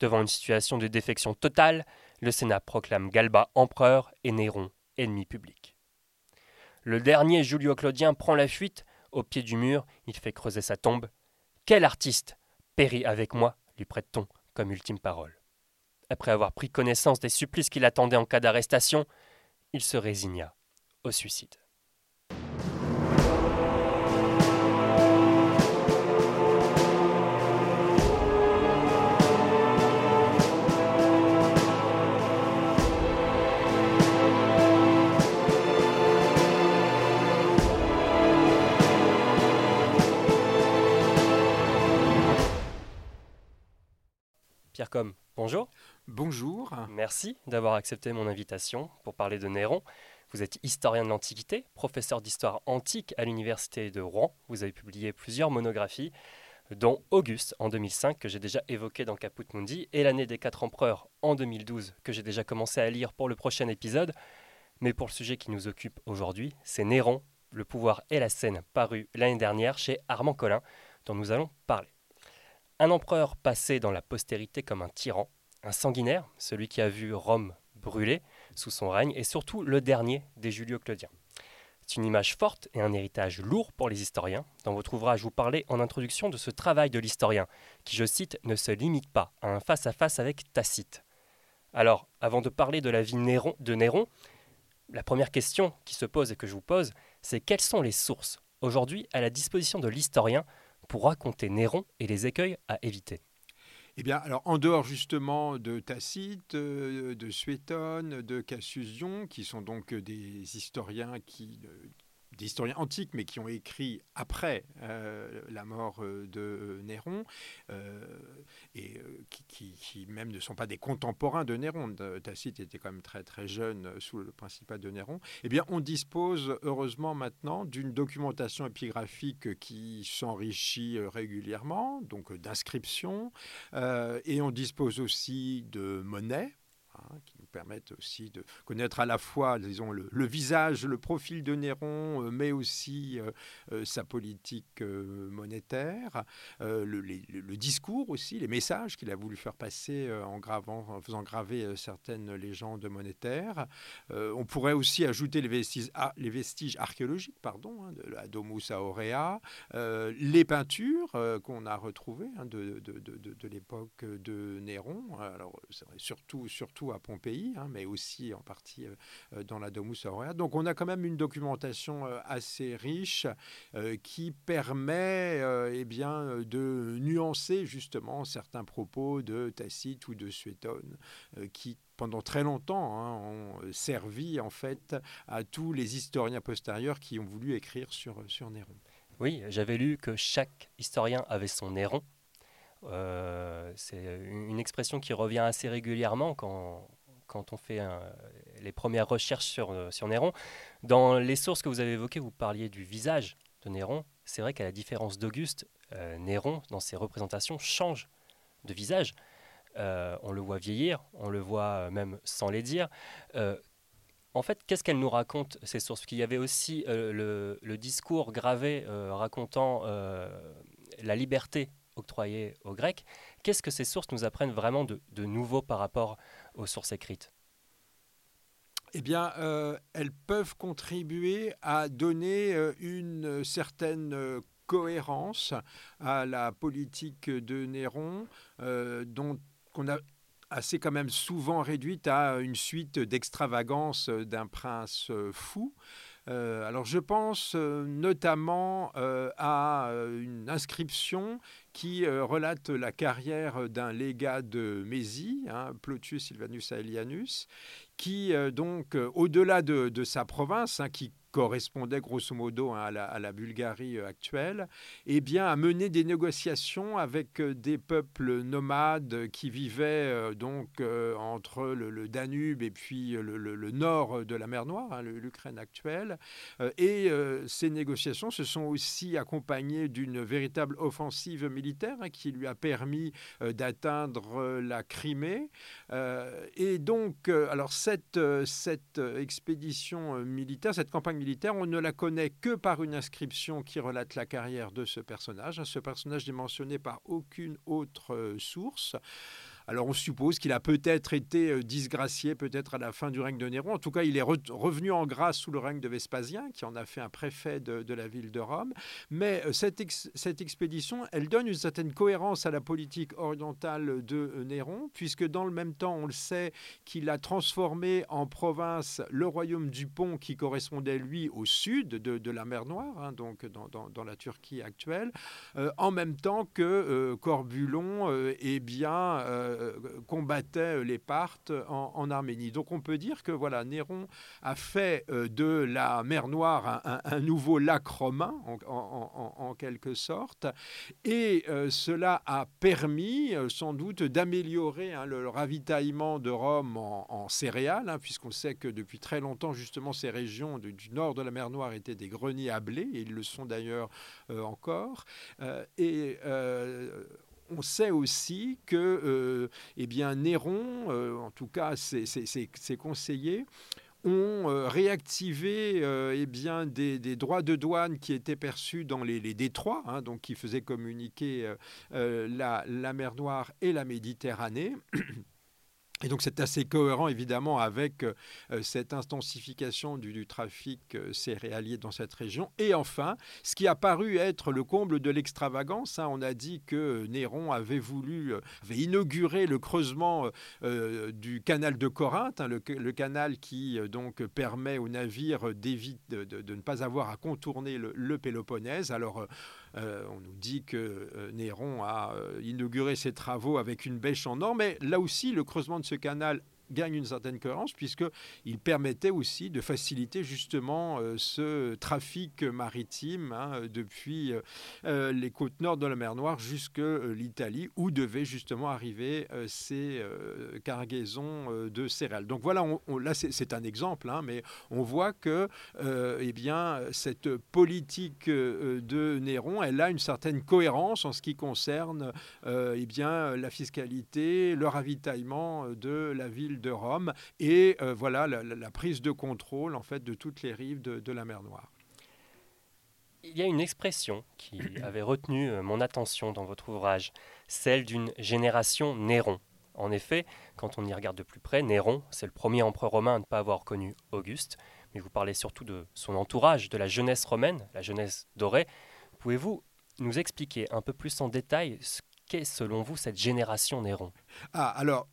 devant une situation de défection totale, le Sénat proclame Galba empereur et Néron ennemi public. Le dernier Julio Claudien prend la fuite, au pied du mur, il fait creuser sa tombe. Quel artiste Péris avec moi, lui prête-t-on comme ultime parole? Après avoir pris connaissance des supplices qui l'attendaient en cas d'arrestation, il se résigna au suicide. Intercom, bonjour. Bonjour. Merci d'avoir accepté mon invitation pour parler de Néron. Vous êtes historien de l'Antiquité, professeur d'histoire antique à l'Université de Rouen. Vous avez publié plusieurs monographies, dont Auguste en 2005, que j'ai déjà évoqué dans Caput Mundi, et l'année des quatre empereurs en 2012, que j'ai déjà commencé à lire pour le prochain épisode. Mais pour le sujet qui nous occupe aujourd'hui, c'est Néron, le pouvoir et la scène, paru l'année dernière chez Armand Collin, dont nous allons parler. Un empereur passé dans la postérité comme un tyran, un sanguinaire, celui qui a vu Rome brûler, sous son règne, et surtout le dernier des Julio-Claudiens. C'est une image forte et un héritage lourd pour les historiens. Dans votre ouvrage, vous parlez en introduction de ce travail de l'historien, qui, je cite, ne se limite pas à un face-à-face avec Tacite. Alors, avant de parler de la vie de Néron, la première question qui se pose et que je vous pose, c'est quelles sont les sources? Aujourd'hui à la disposition de l'historien pour raconter Néron et les écueils à éviter. Eh bien, alors en dehors justement de Tacite, euh, de Suétone, de Cassius Dion, qui sont donc des historiens qui euh, des historiens antiques, mais qui ont écrit après euh, la mort euh, de Néron, euh, et qui, même ne sont pas des contemporains de Néron. Tacite était quand même très très jeune sous le principat de Néron. Eh bien, on dispose heureusement maintenant d'une documentation épigraphique qui s'enrichit régulièrement, donc d'inscriptions, et on dispose aussi de monnaies hein, qui permettent aussi de connaître à la fois, disons, le, visage, le profil de Néron, euh, mais aussi euh, euh, sa politique monétaire, le, discours aussi, les messages qu'il a voulu faire passer en, gravant, en faisant graver certaines légendes monétaires. on pourrait aussi ajouter les vestiges, archéologiques pardon, hein, de la Domus Aurea, les peintures qu'on a retrouvées hein, de, de l'époque de Néron, alors surtout, surtout à Pompéi Hein, mais aussi en partie euh, euh, dans la Domus Aurea. Donc on a quand même une documentation euh, assez riche qui permet eh bien, de nuancer justement certains propos de Tacite ou de Suétone qui pendant très longtemps hein, ont servi en fait à tous les historiens postérieurs qui ont voulu écrire sur, sur Néron. Oui, j'avais lu que chaque historien avait son Néron. c'est une expression qui revient assez régulièrement quand, quand on fait les premières recherches sur, euh, sur Néron. Dans les sources que vous avez évoquées, vous parliez du visage de Néron. C'est vrai qu'à la différence d'Auguste, euh, Néron, dans ses représentations, change de visage. Euh, on le voit vieillir, on le voit même sans les dire. en fait, qu'est-ce qu'elle nous raconte, ces sources? Qu'il y avait aussi le, discours gravé racontant la liberté octroyée aux Grecs. Qu'est-ce que ces sources nous apprennent vraiment de, de nouveau par rapport sources écrites eh bien, euh, elles peuvent contribuer à donner euh, une certaine euh, cohérence à la politique de Néron, dont qu'on a assez quand même souvent réduite à une suite d'extravagances d'un prince fou. Alors je pense notamment à une inscription qui euh, relate la carrière d'un légat de Mésie, hein, Plotius Silvanus Aelianus, qui euh, donc, euh, au-delà de, sa province, hein, qui correspondait grosso modo hein, à, la, Bulgarie actuelle, eh bien, a mené des négociations avec des peuples nomades qui vivaient donc entre le, Danube et puis le, nord de la mer Noire, l'Ukraine actuelle. et ces négociations se sont aussi accompagnées d'une véritable offensive militaire Hein, qui lui a permis euh, d'atteindre euh, la Crimée. Euh, et donc, alors cette, cette expédition militaire, cette campagne militaire, on ne la connaît que par une inscription qui relate la carrière de ce personnage. Ce personnage n'est mentionné par aucune autre source. Alors on suppose qu'il a peut-être été euh, disgracié, peut-être à la fin du règne de Néron. En tout cas, il est revenu en grâce sous le règne de Vespasien, qui en a fait un préfet de, la ville de Rome. Mais euh, cette, cette, expédition, elle donne une certaine cohérence à la politique orientale de euh, Néron, puisque dans le même temps, on le sait, qu'il a transformé en province le royaume du Pont, qui correspondait, lui, au sud de, la mer Noire, hein, donc dans, la Turquie actuelle, en même temps que Corbulon eh bien, combattaient les Parthes en, Arménie. Donc on peut dire que voilà, Néron a fait de la mer Noire un, nouveau lac romain, en, quelque sorte, et cela a permis sans doute d'améliorer hein, le, ravitaillement de Rome en, céréales, hein, puisqu'on sait que depuis très longtemps, justement, ces régions du, nord de la mer Noire étaient des greniers à blé, et ils le sont d'ailleurs encore. On sait aussi que euh, eh bien, Néron, euh, en tout cas ses, conseillers, ont euh, réactivé eh bien, des, droits de douane qui étaient perçus dans les, détroits, hein, donc qui faisaient communiquer la, la, mer Noire et la Méditerranée. Et donc c'est assez cohérent évidemment avec euh, cette intensification du, trafic euh, céréalier dans cette région. Et enfin, ce qui a paru être le comble de l'extravagance, hein, on a dit que Néron avait voulu, euh, inauguré le creusement du canal de Corinthe, hein, le, canal qui donc permet aux navires de, de, ne pas avoir à contourner le, le Péloponnèse. Alors euh, on nous dit que euh, Néron a euh, inauguré ses travaux avec une bêche en or, mais là aussi, le creusement de ce canal gagne une certaine cohérence puisqu'il permettait aussi de faciliter justement euh, ce trafic maritime hein, depuis euh, euh, les côtes nord de la mer Noire jusque l'Italie où devaient justement arriver ces cargaisons de céréales. Donc voilà, là c'est un exemple, hein, mais on voit que eh bien, cette politique de Néron, elle a une certaine cohérence en ce qui concerne eh bien, la fiscalité, le ravitaillement de la ville de Rome et euh, voilà la, prise de contrôle en fait de toutes les rives de, la mer Noire. Il y a une expression qui avait retenu euh, mon attention dans votre ouvrage, celle d'une génération Néron. En effet, quand on y regarde de plus près, Néron, c'est le premier empereur romain à ne pas avoir connu Auguste, mais vous parlez surtout de son entourage, de la jeunesse romaine, la jeunesse dorée. Pouvez-vous nous expliquer un peu plus en détail ce qu'est selon vous cette génération Néron? Ah, alors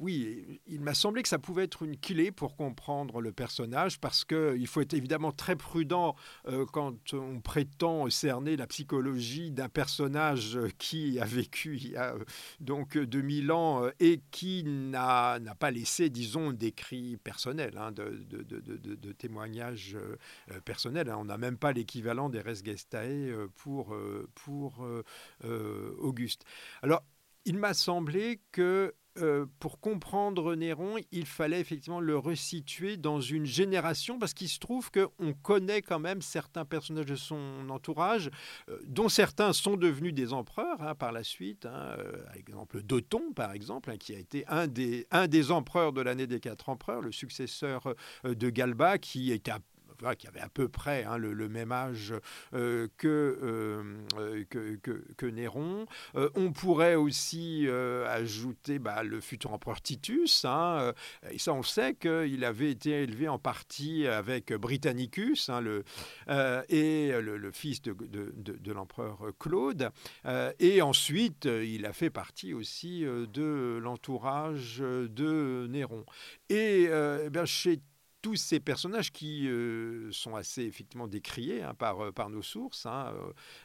oui, il m'a semblé que ça pouvait être une clé pour comprendre le personnage parce qu'il faut être évidemment très prudent euh, quand on prétend cerner la psychologie d'un personnage qui a vécu il y a euh, donc 2000 ans euh, et qui n'a pas laissé, disons, d'écrits personnels, hein, de, de, témoignages personnels. Hein. On n'a même pas l'équivalent des res gestae pour, pour Auguste. Alors, il m'a semblé que euh, pour comprendre Néron, il fallait effectivement le resituer dans une génération, parce qu'il se trouve qu'on connaît quand même certains personnages de son entourage, euh, dont certains sont devenus des empereurs hein, par la suite. Hein, euh, exemple, Doton, par exemple, hein, qui a été un des, un des empereurs de l'année des quatre empereurs, le successeur de Galba, qui était qui avait à peu près hein, le, même âge euh, euh, euh, que, que, Néron. on pourrait aussi ajouter bah, le futur empereur Titus. Hein, et ça, on sait qu'il avait été élevé en partie avec Britannicus hein, le, et le, fils de, l'empereur Claude. et ensuite, il a fait partie aussi de l'entourage de Néron. Et eh bien, chez tous ces personnages qui euh, sont assez effectivement décriés hein, par, euh, par nos sources. Hein.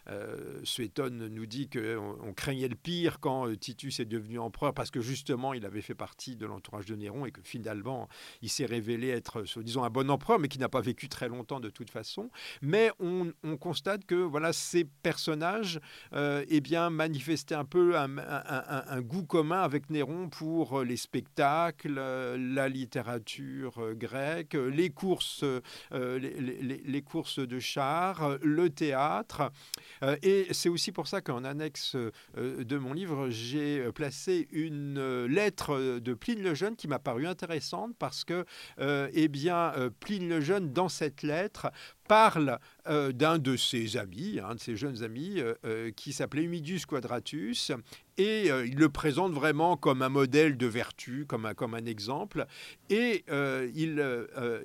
Euh, nous dit qu'on on craignait le pire quand Titus est devenu empereur parce que justement il avait fait partie de l'entourage de Néron et que finalement il s'est révélé être, disons, un bon empereur mais qui n'a pas vécu très longtemps de toute façon. Mais on, constate que voilà ces personnages eh bien, manifestaient un peu un, goût commun avec Néron pour les spectacles, la littérature grecque les courses, euh, les, courses de chars, le théâtre. Euh, et c'est aussi pour ça qu'en annexe euh, de mon livre, j'ai placé une lettre de Pline le Jeune qui m'a paru intéressante parce que, eh bien, Pline le Jeune, dans cette lettre, parle euh, d'un de ses amis, un de ses jeunes amis, euh, euh, qui s'appelait Humidus Quadratus, et il le présente vraiment comme un modèle de vertu, comme un, comme un exemple, et il,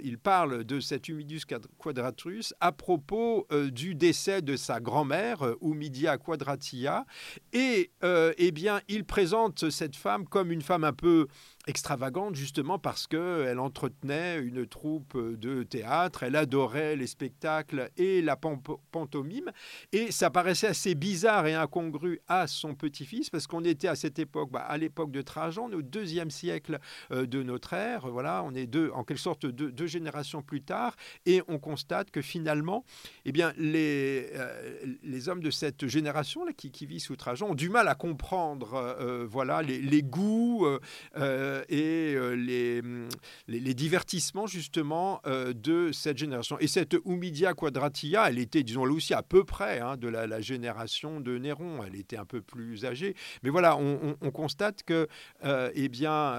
il parle de cet Humidus Quadratus à propos du décès de sa grand-mère, Humidia Quadratia, et eh bien, il présente cette femme comme une femme un peu extravagante justement parce qu'elle entretenait une troupe de théâtre, elle adorait les spectacles et la pantomime, et ça paraissait assez bizarre et incongru à son petit-fils parce qu'on était à cette époque, bah, à l'époque de Trajan, au deuxième siècle euh, de notre ère, voilà, on est deux, en quelque sorte deux, générations plus tard, et on constate que finalement, eh bien, les, euh, les hommes de cette génération là, qui, vit sous Trajan ont du mal à comprendre euh, voilà, les, les goûts euh, et euh, mm, les, les, divertissements justement euh, de cette génération. Et cette Humidia Quadratia, elle était, disons-le aussi, à peu près hein, de la, génération de Néron. Elle était un peu plus âgée. Mais voilà, on, constate que, eh bien,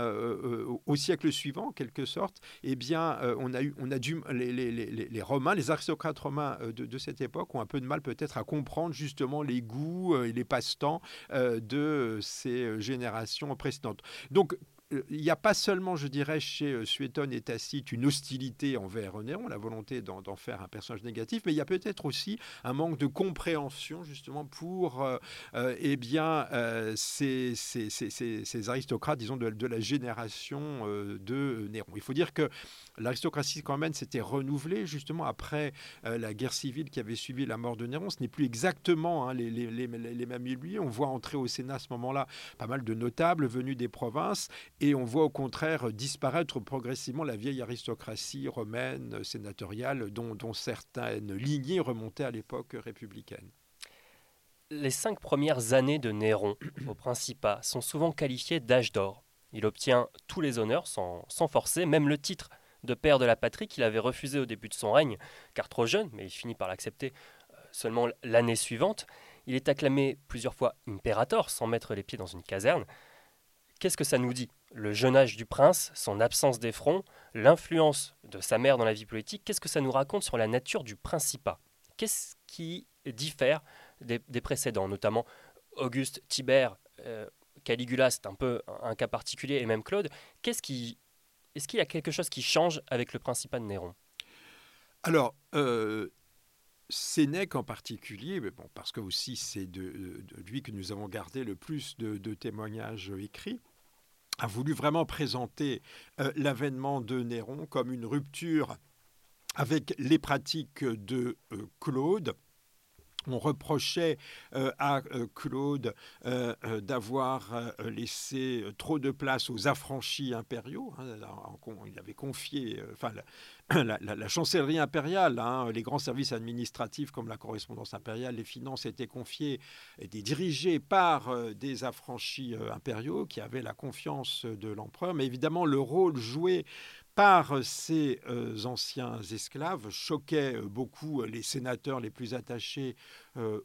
au siècle suivant, en quelque sorte, eh bien, on a eu, on a dû, les, les, les Romains, les aristocrates romains de, de, cette époque ont un peu de mal peut-être à comprendre justement les goûts et les passe-temps de ces générations précédentes. Donc, euh, il n'y a pas seulement, je dirais, chez euh, Suétone et Tacite une hostilité envers Néron, la volonté d'en faire un personnage négatif, mais il y a peut-être aussi un manque de compréhension justement pour euh, eh bien, ces, aristocrates, disons, de la génération de Néron. Il faut dire que l'aristocratie même s'était renouvelée justement après la guerre civile qui avait suivi la mort de Néron. Ce n'est plus exactement hein, les, mêmes lui. On voit entrer au Sénat à ce moment-là pas mal de notables venus des provinces et on voit au contraire disparaître progressivement la vieille aristocratie romaine sénatoriale dont, certaines lignées remontaient à l'époque républicaine. Les cinq premières années de Néron au Principat sont souvent qualifiées d'âge d'or. Il obtient tous les honneurs sans forcer, même le titre de père de la patrie qu'il avait refusé au début de son règne, car trop jeune, mais il finit par l'accepter euh, seulement l'année suivante. Il est acclamé plusieurs fois impérator sans mettre les pieds dans une caserne. Qu'est-ce que ça nous dit? Le jeune âge du prince, son absence d'effront, l'influence de sa mère dans la vie politique, qu'est-ce que ça nous raconte sur la nature du principat? Qu'est-ce qui diffère des, précédents, notamment Auguste, Tibère, euh, Caligula, c'est un peu un cas particulier, et même Claude. Qu'est-ce qui, est-ce qu'il y a quelque chose qui change avec le principat de Néron? Alors, euh, Sénèque en particulier, parce que aussi c'est de, lui que nous avons gardé le plus de, de témoignages écrits, a voulu vraiment présenter euh, l'avènement de Néron comme une rupture avec les pratiques de euh, Claude. On reprochait euh, à Claude d'avoir laissé trop de place aux affranchis impériaux. Hein, il avait confié, enfin, la, chancellerie impériale, hein, les grands services administratifs comme la correspondance impériale, les finances étaient confiées, étaient dirigés par euh, des affranchis euh, impériaux qui avaient la confiance de l'empereur. Mais évidemment, le rôle joué par ces euh, anciens esclaves choquait beaucoup les sénateurs les plus attachés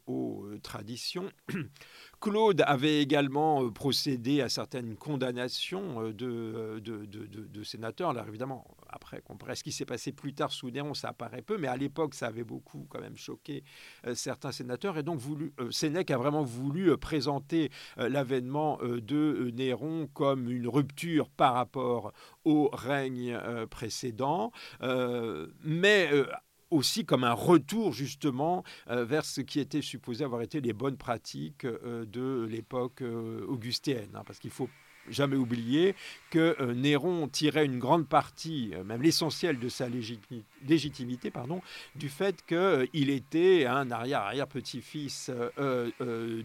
aux traditions. Claude avait également procédé à certaines condamnations de, de, de sénateurs. Alors évidemment, après, ce qui s'est passé plus tard sous Néron, ça apparaît peu, mais à l'époque, ça avait beaucoup quand même choqué euh, certains sénateurs. Et donc, voulu, euh, Sénèque a vraiment voulu euh, présenter l'avènement de Néron comme une rupture par rapport au règne précédent, mais aussi comme un retour justement vers ce qui était supposé avoir été les bonnes pratiques de l'époque augustéenne. Hein, parce qu'il faut jamais oublier que euh, Néron tirait une grande partie, euh, même l'essentiel de sa légitimité, pardon, du fait qu'il euh, était un arrière-arrière-petit-fils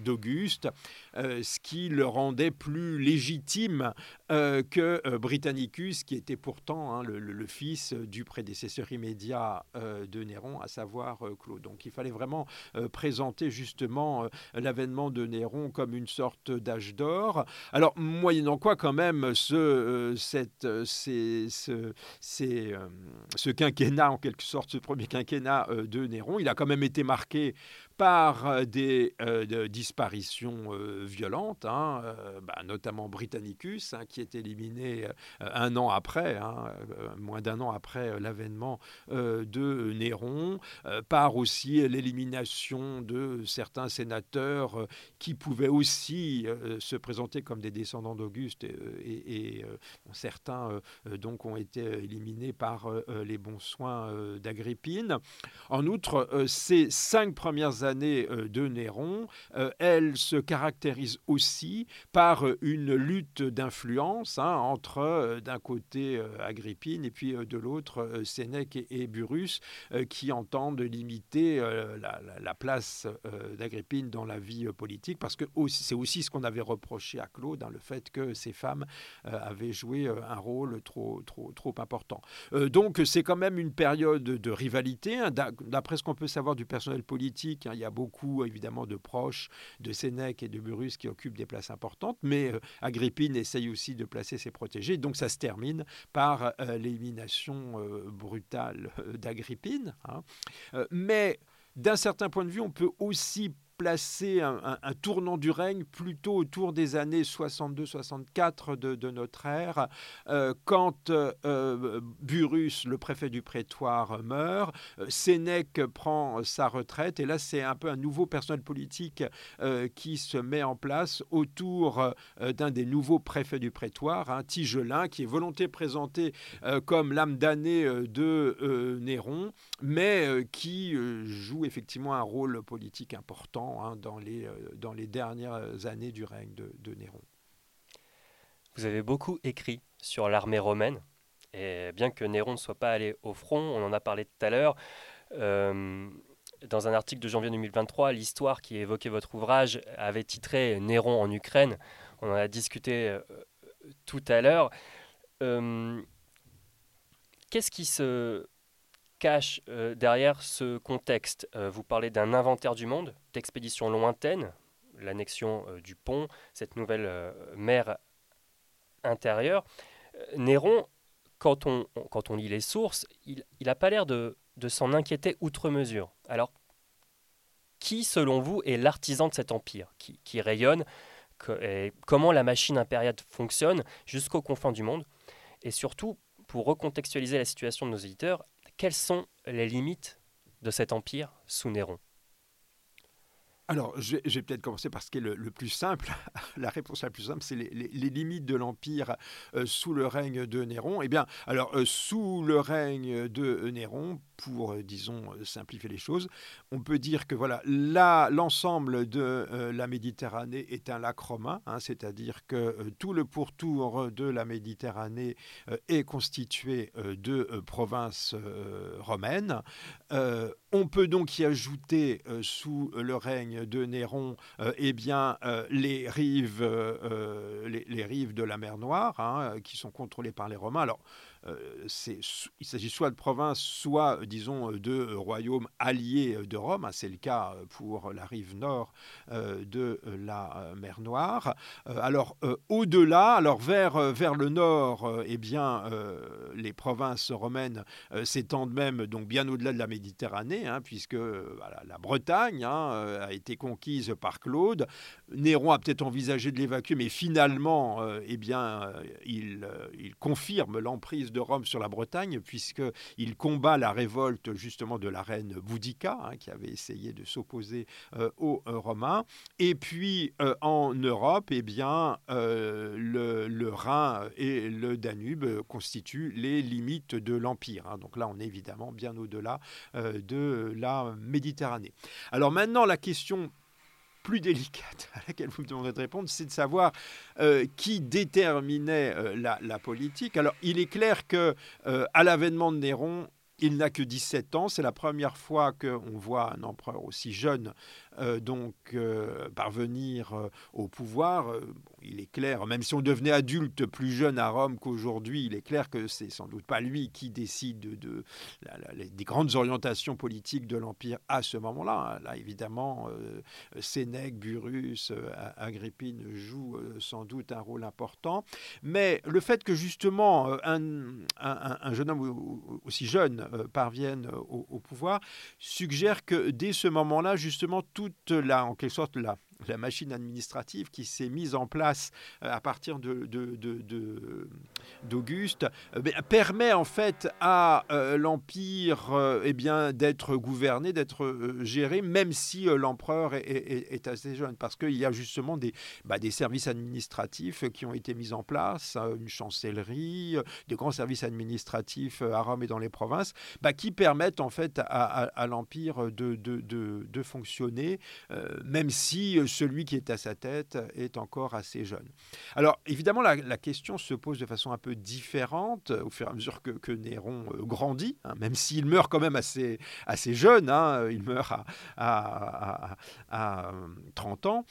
d'Auguste, ce qui le rendait plus légitime que Britannicus, qui était pourtant hein, le, fils du prédécesseur immédiat de Néron, à savoir Claude. Donc il fallait vraiment présenter justement l'avènement de Néron comme une sorte d'âge d'or. Alors, moyennant quoi, quand même, ce, euh, cette, euh, ce, euh, ce quinquennat, en quelque sorte, ce premier quinquennat de Néron, il a quand même été marqué par euh, des euh, disparitions euh, violentes, hein, bah, notamment Britannicus, hein, qui est éliminé un an après, hein, moins d'un an après l'avènement de Néron, par aussi l'élimination de certains sénateurs qui pouvaient aussi se présenter comme des descendants d'Auguste, et, certains donc ont été éliminés par les bons soins d'Agrippine. En outre, ces cinq premières années années euh, de Néron, euh, elle se caractérise aussi par euh, une lutte d'influence hein, entre d'un côté Agrippine et puis de l'autre Sénèque et, Burus qui entendent limiter la, place d'Agrippine dans la vie politique parce que c'est aussi ce qu'on avait reproché à Claude, hein, le fait que ces femmes avaient joué un rôle trop, important. donc c'est quand même une période de rivalité. Hein. D'après ce qu'on peut savoir du personnel politique, il y a beaucoup évidemment de proches de Sénèque et de Burus qui occupent des places importantes, mais Agrippine essaye aussi de placer ses protégés. Donc ça se termine par euh, l'élimination euh, brutale euh, d'Agrippine. Hein. mais d'un certain point de vue, on peut aussi placer un, tournant du règne plutôt autour des années 62-64 de, notre ère, euh, quand euh, Burus, le préfet du prétoire, meurt, euh, Sénèque prend sa retraite, et là c'est un peu un nouveau personnel politique qui se met en place autour d'un des nouveaux préfets du prétoire, un Tigelin, qui est volonté présentée comme l'âme damnée de Néron, mais qui joue effectivement un rôle politique important Hein, dans, les, euh, dans les dernières années du règne de, Néron. Vous avez beaucoup écrit sur l'armée romaine, et bien que Néron ne soit pas allé au front, on en a parlé tout à l'heure, euh, dans un article de janvier 2023, l'histoire qui évoquait votre ouvrage avait titré Néron en Ukraine. On en a discuté euh, tout à l'heure. Qu'est-ce qui se cache euh, derrière ce contexte euh, Vous parlez d'un inventaire du monde, d'expéditions lointaines, l'annexion euh, du pont, cette nouvelle mer intérieure. Néron, quand on, lit les sources, il n'a pas l'air de, de s'en inquiéter outre mesure. Alors, qui, selon vous, est l'artisan de cet empire qui, qui rayonne et Comment la machine impériale fonctionne jusqu'aux confins du monde? Et surtout, pour recontextualiser la situation de nos éditeurs, quelles sont les limites de cet empire sous Néron? Alors, je vais, peut-être commencer par ce qui est le, plus simple. la réponse la plus simple, c'est les, limites de l'Empire euh, sous le règne de Néron. Eh bien, alors, euh, sous le règne de Néron, pour, euh, disons, simplifier les choses, on peut dire que voilà, l'ensemble de la Méditerranée est un lac romain, hein, c'est-à-dire que tout le pourtour de la Méditerranée est constitué de provinces romaines. on peut donc y ajouter, sous le règne de Néron euh, eh bien, euh, les, rives, euh, de la mer Noire, hein, qui sont contrôlées par les Romains. Alors, euh, il s'agit soit de provinces, soit, disons, de royaumes alliés de Rome. Hein, c'est le cas pour la rive nord euh, de la mer Noire. Euh, alors, au-delà, alors vers, vers le nord, eh bien, les provinces romaines s'étendent même donc bien au-delà de la Méditerranée, hein, puisque la Bretagne hein, a été conquise par Claude. Néron a peut-être envisagé de l'évacuer, mais finalement, eh bien, il, il confirme l'emprise de Rome sur la Bretagne, puisqu'il combat la révolte justement de la reine Boudica, hein, qui avait essayé de s'opposer euh, aux euh, Romains. Et puis euh, en Europe, eh bien, le, Rhin et le Danube constituent les limites de l'Empire. Hein. Donc là, on est évidemment bien au-delà de la Méditerranée. Alors maintenant, la question plus délicate à laquelle vous me demanderez de répondre, c'est de savoir euh, qui déterminait euh, la, politique. Alors, il est clair que euh, à l'avènement de Néron, il n'a que 17 ans. C'est la première fois qu'on voit un empereur aussi jeune donc euh, parvenir euh, au pouvoir. il est clair, même si on devenait adulte plus jeune à Rome qu'aujourd'hui, il est clair que c'est sans doute pas lui qui décide de, des grandes orientations politiques de l'Empire à ce moment-là. Hein. Là, évidemment, Sénèque, Burus, Agrippine jouent sans doute un rôle important. Mais le fait que justement un, jeune homme aussi jeune parvienne au, au pouvoir suggère que dès ce moment-là, justement, tout la, en quelque sorte, la, la machine administrative qui s'est mise en place euh, à partir d'Auguste de, euh, permet en fait à euh, l'Empire eh d'être gouverné, d'être géré, même si l'empereur est, assez jeune, parce qu'il y a justement des, bah, des services administratifs qui ont été mis en place, une chancellerie, des grands services administratifs à Rome et dans les provinces, bah, qui permettent en fait à, à, l'Empire de, de, fonctionner, même si celui qui est à sa tête est encore assez jeune. Alors évidemment, la, question se pose de façon un peu différente au fur et à mesure que, Néron grandit, hein, même s'il meurt quand même assez, assez jeune, hein, il meurt à, à 30 ans.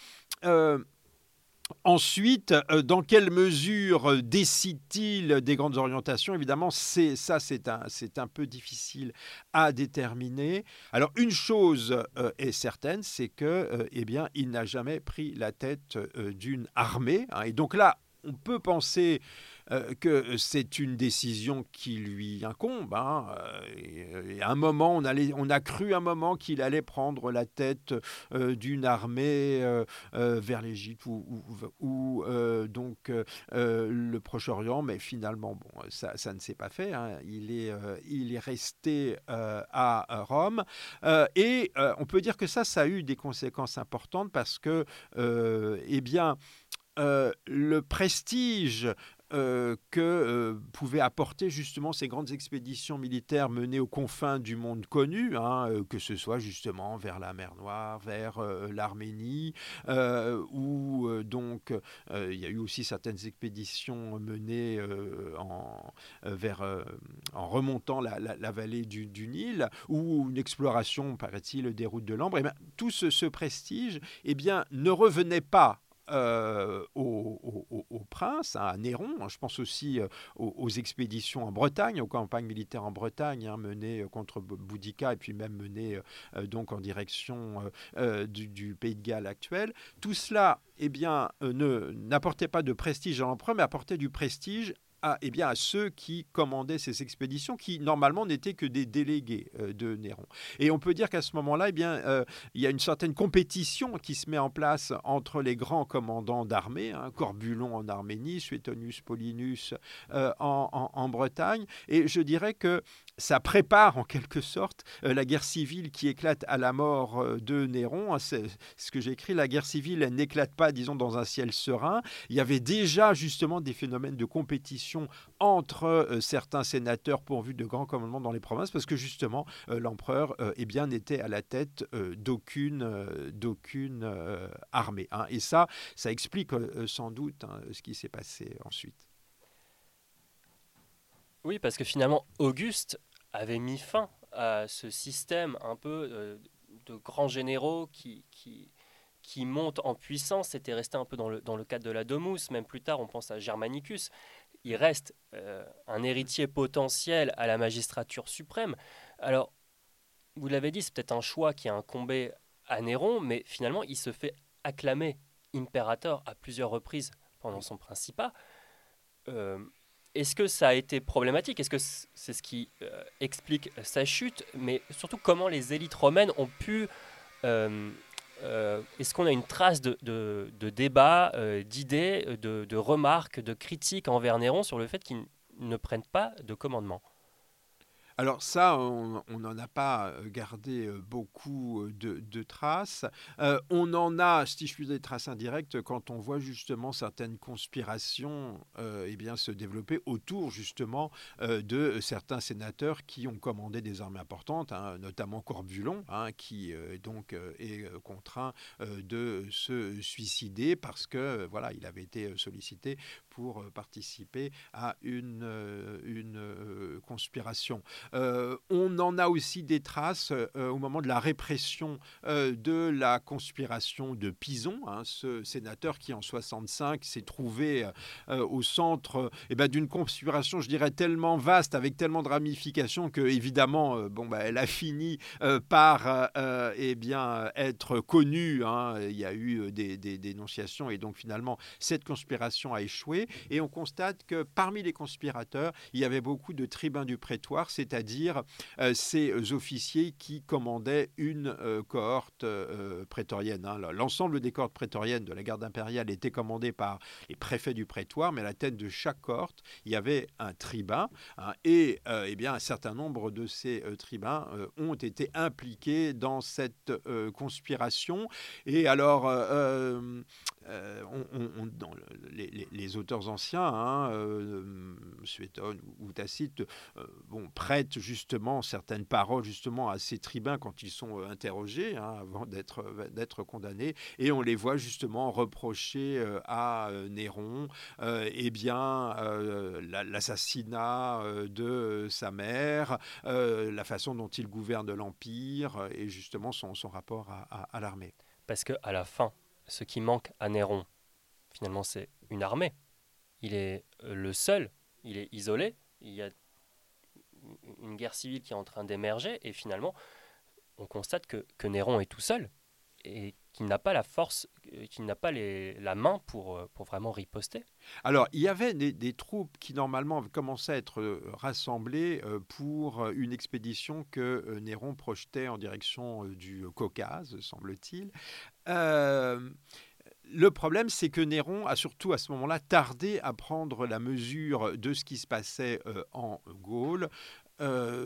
Ensuite, euh, dans quelle mesure euh, décide-t-il des grandes orientations? Évidemment, c'est ça, c'est un, peu difficile à déterminer. Alors, une chose euh, est certaine, c'est que, eh il n'a jamais pris la tête d'une armée. Hein. et donc là, on peut penser euh, que c'est une décision qui lui incombe. Hein, euh, à un moment, on, a cru un moment qu'il allait prendre la tête euh, d'une armée vers l'Égypte ou, donc le Proche-Orient, mais finalement, bon, ça, ça ne s'est pas fait. Hein. il, est, il est resté à Rome. et on peut dire que ça, ça a eu des conséquences importantes parce que, eh bien, le prestige euh, que euh, pouvaient apporter justement ces grandes expéditions militaires menées aux confins du monde connu, hein, euh, que ce soit justement vers la mer Noire, vers l'Arménie, où donc il y a eu aussi certaines expéditions menées en, remontant la, vallée du, Nil, ou une exploration, paraît-il, des routes de l'Ambre. Et eh tout ce, prestige eh bien, ne revenait pas euh, au, prince, à Néron. Hein. Je pense aussi euh, aux, expéditions en Bretagne, aux campagnes militaires en Bretagne, hein, menées euh, contre Boudica et puis même menées donc en direction du, pays de Galles actuel. Tout cela, eh bien, ne n'apportait pas de prestige à l'empereur, mais apportait du prestige à, eh bien, à ceux qui commandaient ces expéditions, qui normalement n'étaient que des délégués euh, de Néron. Et on peut dire qu'à ce moment-là, eh bien, euh, il y a une certaine compétition qui se met en place entre les grands commandants d'armée, hein, Corbulon en Arménie, Suetonius Paulinus euh, en, Bretagne. Et je dirais que ça prépare en quelque sorte la guerre civile qui éclate à la mort de Néron. Hein, c'est ce que j'ai écrit, la guerre civile, n'éclate pas, disons, dans un ciel serein. Il y avait déjà justement des phénomènes de compétition entre euh, certains sénateurs pourvus de grands commandements dans les provinces, parce que justement, euh, l'empereur euh, eh bien, n'était à la tête d'aucune, d'aucune armée. Hein. Et ça, ça explique sans doute hein, ce qui s'est passé ensuite. Oui, parce que finalement, Auguste avait mis fin à ce système un peu de grands généraux qui, qui, qui montent en puissance. C'était resté un peu dans le, dans le cadre de la Domus. Même plus tard, on pense à Germanicus il reste euh, un héritier potentiel à la magistrature suprême. Alors, vous l'avez dit, c'est peut-être un choix qui a incombé à Néron, mais finalement, il se fait acclamer impérateur à plusieurs reprises pendant son principat. Euh, est-ce que ça a été problématique? Est-ce que c'est ce qui euh, explique sa chute? Mais surtout, comment les élites romaines ont pu euh, est-ce qu'on a une trace de, de, débat, euh, d'idées, de, remarques, de critiques envers Néron sur le fait qu'il ne prenne pas de commandement? Alors ça, on n'en a pas euh, gardé euh, beaucoup euh, de, traces. on en a, si je puis dire, des traces indirectes quand on voit justement certaines conspirations eh bien, se développer autour justement de certains sénateurs qui ont commandé des armées importantes, hein, notamment Corbulon, hein, qui donc est contraint de se suicider parce que voilà, il avait été sollicité pour participer à une, une conspiration. Euh, on en a aussi des traces euh, au moment de la répression euh, de la conspiration de Pison, hein, ce sénateur qui en 65 s'est trouvé au centre ben, d'une conspiration, je dirais, tellement vaste, avec tellement de ramifications que évidemment, bon, bah, elle a fini par eh bien, être connue. Hein. Il y a eu des dénonciations et donc finalement, cette conspiration a échoué. Et on constate que parmi les conspirateurs, il y avait beaucoup de tribuns du prétoire, c'est-à-dire euh, ces euh, officiers qui commandaient une euh, cohorte prétorienne. Hein. L'ensemble des cohortes prétoriennes de la garde impériale étaient commandées par les préfets du prétoire, mais à la tête de chaque cohorte, il y avait un tribun, hein, et eh bien, un certain nombre de ces tribuns ont été impliqués dans cette conspiration. Et alors, dans les, auteurs anciens, hein, Suétone ou Tacite, bon, prêtent justement certaines paroles justement à ces tribuns quand ils sont interrogés hein, avant d'être condamnés, et on les voit justement reprocher à Néron eh bien l'assassinat de sa mère, la façon dont il gouverne l'empire et justement son, son rapport à, l'armée. Parce que à la fin, ce qui manque à Néron, finalement, c'est une armée. Il est euh, le seul, il est isolé, il y a une guerre civile qui est en train d'émerger, et finalement, on constate que, que Néron est tout seul, et qu'il n'a pas la force, euh, qu'il n'a pas les, la main pour, euh, pour vraiment riposter. Alors, il y avait des, troupes qui normalement commençaient à être rassemblées pour une expédition que Néron projetait en direction du Caucase, semble-t-il. Le problème, c'est que Néron a surtout à ce moment-là tardé à prendre la mesure de ce qui se passait en Gaule. Euh,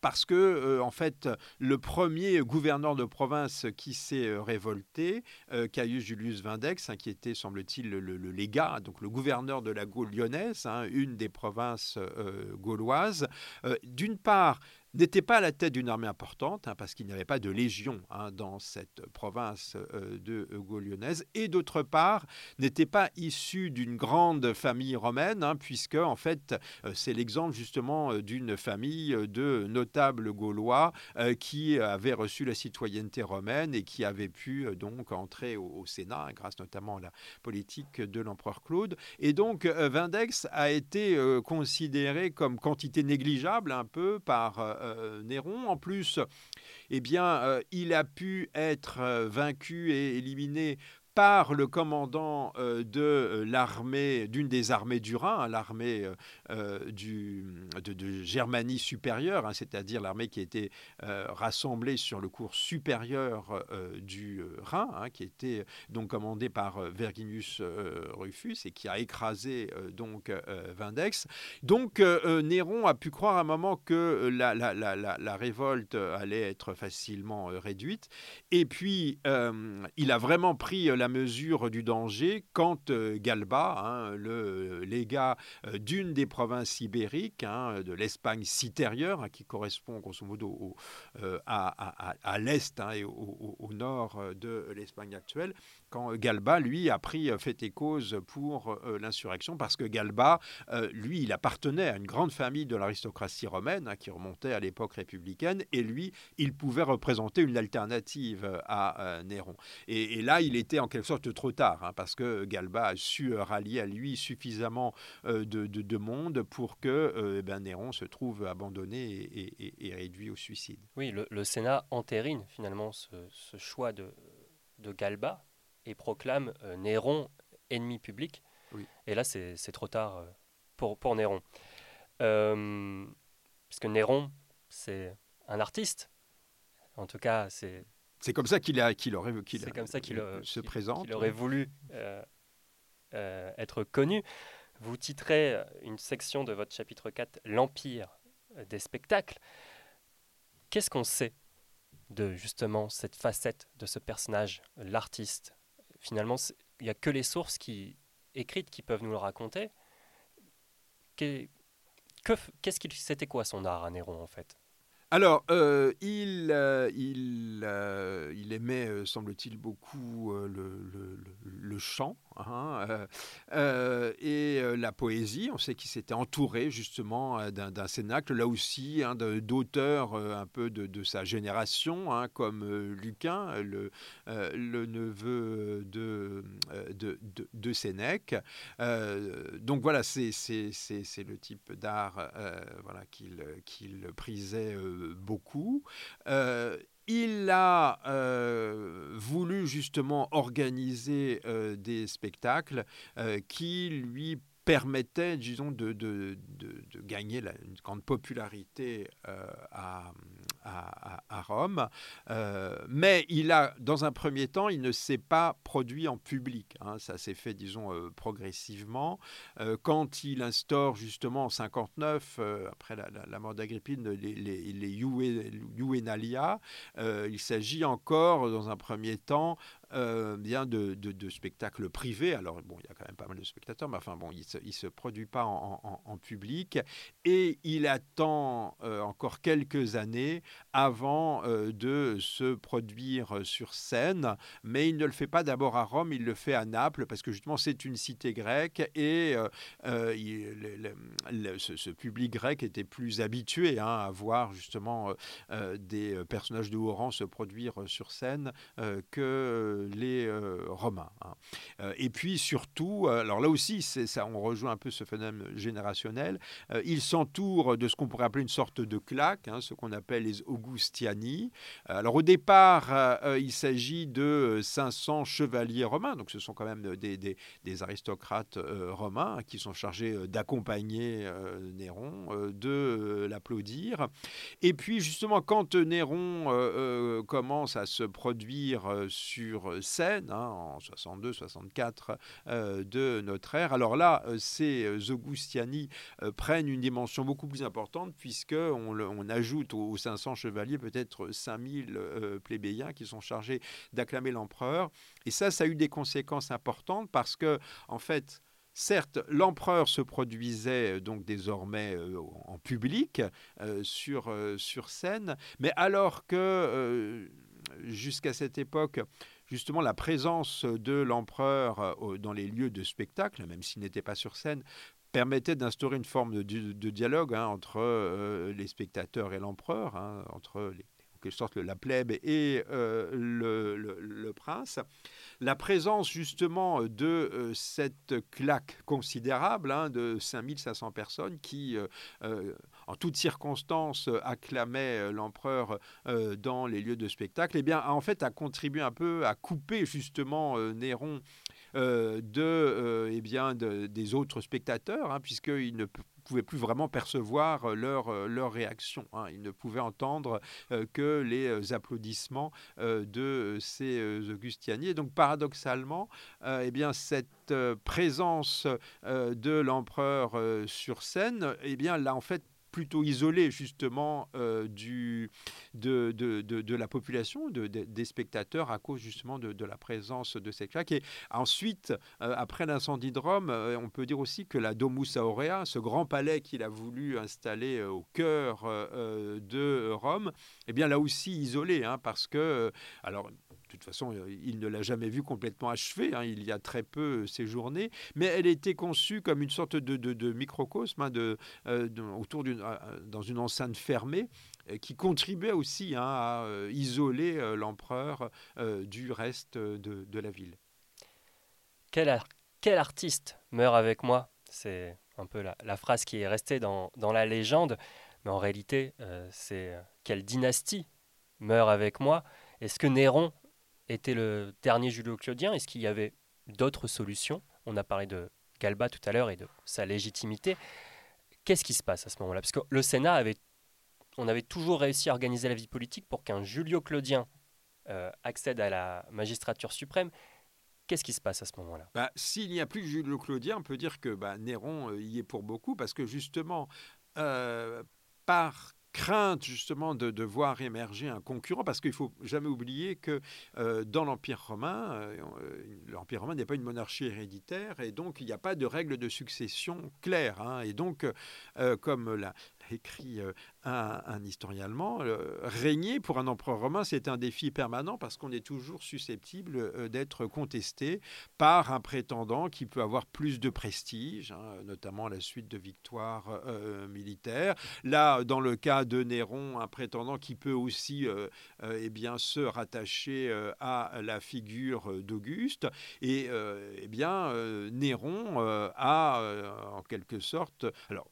parce que, euh, en fait, le premier gouverneur de province qui s'est euh, révolté, Caius Julius Vindex, hein, qui était, semble-t-il, le, légat, donc le gouverneur de la Gaule lyonnaise, hein, une des provinces gauloises, d'une part, n'était pas à la tête d'une armée importante, hein, parce qu'il n'y avait pas de légion hein, dans cette province euh, de Gaule-Lyonnaise, et d'autre part, n'était pas issu d'une grande famille romaine, hein, puisque en fait, euh, c'est l'exemple justement euh, d'une famille de notables gaulois qui avaient reçu la citoyenneté romaine et qui avaient pu donc entrer au, Sénat, grâce notamment à la politique de l'empereur Claude. Et donc, Vindex a été considéré comme quantité négligeable un peu par euh, Néron. En plus, eh bien, euh, il a pu être euh, vaincu et éliminé par le commandant euh, de euh, l'armée, d'une des armées du Rhin, hein, l'armée euh, du, de, Germanie supérieure, hein, c'est-à-dire l'armée qui était rassemblée sur le cours supérieur du Rhin, hein, qui était donc commandée par Verginius Rufus et qui a écrasé donc Vindex. Donc Néron a pu croire à un moment que la, révolte allait être facilement réduite, et puis il a vraiment pris la mesure du danger quand euh, Galba, hein, le légat euh, d'une des provinces ibériques, hein, de l'Espagne citérieure, hein, qui correspond grosso modo euh, à, l'est et au, nord de l'Espagne actuelle, quand Galba, lui, a pris fait et cause pour l'insurrection, parce que Galba, lui, il appartenait à une grande famille de l'aristocratie romaine, qui remontait à l'époque républicaine, et lui, il pouvait représenter une alternative à Néron. Et, là, il était en quelque sorte trop tard, hein, parce que Galba a su euh, rallier à lui suffisamment euh, de, de, monde pour que euh, eh ben, Néron se trouve abandonné et, réduit au suicide. Oui, le, Sénat entérine finalement ce, choix de, de, Galba et proclame Néron ennemi public. Et là, c'est trop tard pour, pour Néron. puisque Néron, c'est un artiste. En tout cas, c'est c'est comme ça qu'il a, qu'il aurait, qu'il comme ça qu'il se présente. Aurait voulu euh, euh, être connu. Vous titrez une section de votre chapitre 4 L'Empire des spectacles. Qu'est-ce qu'on sait de justement cette facette de ce personnage, l'artiste Finalement, il n'y a que les sources qui, écrites qui peuvent nous le raconter. Qu'est-ce qu'il, c'était quoi son art à Néron en fait? Alors, euh, il, euh, euh, il, aimait, semble-t-il, beaucoup le, chant hein, et la poésie. On sait qu'il s'était entouré justement d'un cénacle, là aussi, hein, d'auteurs un peu de, sa génération, hein, comme Lucain, le, neveu de, Sénèque. donc voilà, c'est le type d'art qu'il prisait beaucoup. Euh, il a euh, voulu justement organiser euh, des spectacles qui lui permettaient, disons, de, gagner une grande popularité à, à, Rome. Euh, mais il a, dans un premier temps, il ne s'est pas produit en public. Hein. ça s'est fait, disons, euh, progressivement. Euh, quand il instaure justement en 59, après la, mort d'Agrippine, les, les, il s'agit encore, dans un premier temps, bien de, spectacles privés. Alors, bon, il y a quand même pas mal de spectateurs, mais enfin, bon, il ne se, produit pas en, public. Et il attend encore quelques années avant de se produire sur scène, mais il ne le fait pas d'abord à Rome, il le fait à Naples, parce que justement, c'est une cité grecque et ce, public grec était plus habitué hein, à voir justement des personnages de haut rang se produire sur scène que les Romains. Hein. et puis surtout, alors là aussi, on rejoint un peu ce phénomène générationnel, il s'entoure de ce qu'on pourrait appeler une sorte de claque, hein, ce qu'on appelle les Augustiani. Alors au départ, il s'agit de 500 chevaliers romains, donc ce sont quand même des, aristocrates romains qui sont chargés d'accompagner Néron, de l'applaudir. Et puis justement, quand Néron commence à se produire sur scène, hein, en 62-64 de notre ère, alors là, ces Augustiani prennent une dimension beaucoup plus importante puisqu'on on ajoute aux 500 chevaliers peut-être 5000 plébéiens qui sont chargés d'acclamer l'empereur. Et ça, ça a eu des conséquences importantes parce que, en fait, Certes, l'empereur se produisait euh, donc désormais euh, en public euh, sur, sur scène, mais alors que jusqu'à cette époque, justement la présence de l'empereur dans les lieux de spectacle, même s'il n'était pas sur scène, permettait d'instaurer une forme de, dialogue hein, entre les spectateurs et l'empereur, hein, entre quelque sorte la plèbe et euh, le, prince. La présence justement de euh, cette claque considérable hein, de 5500 personnes qui, euh, en toutes circonstances, acclamaient l'empereur dans les lieux de spectacle, eh bien, en fait, a contribué un peu à couper justement Néron de, eh bien, des autres spectateurs, hein, puisqu'il ne pouvaient plus vraiment percevoir euh, leur, euh, leur réaction. Hein. Ils ne pouvaient entendre euh, que les applaudissements de ces Augustiani. Et donc, paradoxalement, eh bien, cette présence de l'empereur sur scène, eh bien, en fait, plutôt isolé justement euh, du, de, de, de, la population, de, des spectateurs à cause justement de, la présence de cette claque. Et ensuite, euh, après l'incendie de Rome, euh, on peut dire aussi que la Domus Aurea, ce grand palais qu'il a voulu installer au cœur de Rome, eh bien là aussi isolé, hein, parce que, alors de toute façon, euh, il ne l'a jamais vu complètement achevé. Hein, il y a très peu séjourné, mais elle était conçue comme une sorte de, microcosme hein, euh, autour d'une, euh, dans une enceinte fermée qui contribuait aussi hein, à isoler l'empereur du reste de, la ville. Quel, artiste meurt avec moi? C'est un peu la, phrase qui est restée dans, la légende, mais en réalité, c'est quelle dynastie meurt avec moi? Est-ce que Néron était le dernier Julio-Claudien Est-ce qu'il y avait d'autres solutions? On a parlé de Galba tout à l'heure et de sa légitimité. Qu'est-ce qui se passe à ce moment-là? Parce que le Sénat avait, on avait toujours réussi à organiser la vie politique pour qu'un Julio-Claudien euh, accède à la magistrature suprême. Qu'est-ce qui se passe à ce moment-là? Bah, S'il n'y a plus Julio-Claudien, on peut dire que bah, Néron euh, y est pour beaucoup, parce que justement, euh, par crainte justement de, voir émerger un concurrent, parce qu'il faut jamais oublier que euh, dans l'Empire romain, euh, euh, l'Empire romain n'est pas une monarchie héréditaire, et donc il n'y a pas de règle de succession claire. Hein. et donc, comme la, écrit euh, un, historien allemand, euh, régner pour un empereur romain, c'est un défi permanent parce qu'on est toujours susceptible euh, d'être contesté par un prétendant qui peut avoir plus de prestige, hein, notamment à la suite de victoires militaires. Là, dans le cas de Néron, un prétendant qui peut aussi eh bien, se rattacher à la figure d'Auguste. Et eh bien, Néron a en quelque sorte... Alors,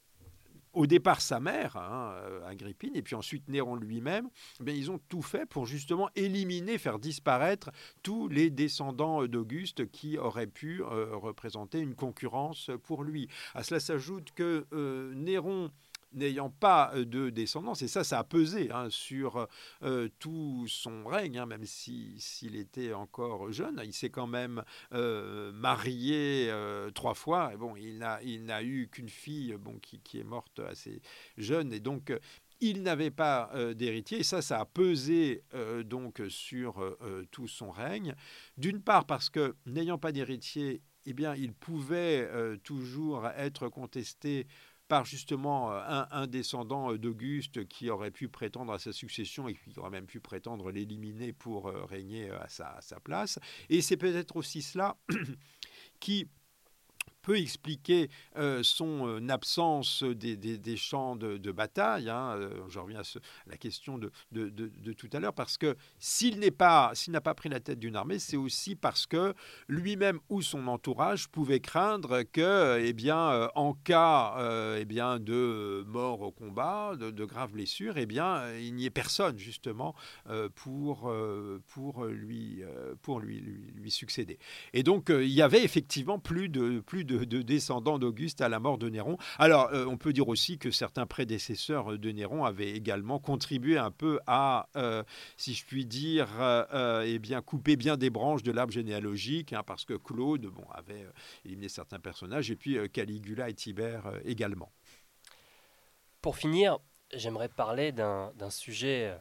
au départ sa mère, hein, euh, Agrippine, et puis ensuite Néron lui-même, eh ils ont tout fait pour justement éliminer, faire disparaître tous les descendants d'Auguste qui auraient pu euh, représenter une concurrence pour lui. À cela s'ajoute que euh, Néron n'ayant pas euh, de descendance. Et ça, ça a pesé hein, sur euh, tout son règne, hein, même s'il était encore jeune. Il s'est quand même euh, marié trois fois. Et bon, il n'a eu qu'une fille bon, qui, qui, est morte assez jeune. Et donc, il n'avait pas d'héritier, et ça, ça a pesé donc sur tout son règne. D'une part parce que n'ayant pas d'héritier, eh bien, il pouvait toujours être contesté par justement un, un descendant d'Auguste qui aurait pu prétendre à sa succession et qui aurait même pu prétendre l'éliminer pour régner à sa, à sa place. Et c'est peut-être aussi cela qui peut expliquer euh, son euh, absence des, des, champs de, bataille. Hein, euh, je reviens à, la question de, de, de tout à l'heure, parce que s'il n'est pas, s'il n'a pas pris la tête d'une armée, c'est aussi parce que lui-même ou son entourage pouvait craindre que, eh bien, en cas eh bien, de mort au combat, de, graves blessures, eh bien, il n'y ait personne justement pour, pour, lui, pour lui, lui succéder. Et donc, il y avait effectivement plus de, plus de de, descendants d'Auguste à la mort de Néron. Alors, euh, on peut dire aussi que certains prédécesseurs de Néron avaient également contribué un peu à, euh, si je puis dire, euh, eh bien, couper bien des branches de l'arbre généalogique, hein, parce que Claude bon, avait éliminé certains personnages, et puis Caligula et Tibère également. Pour finir, j'aimerais parler d'un sujet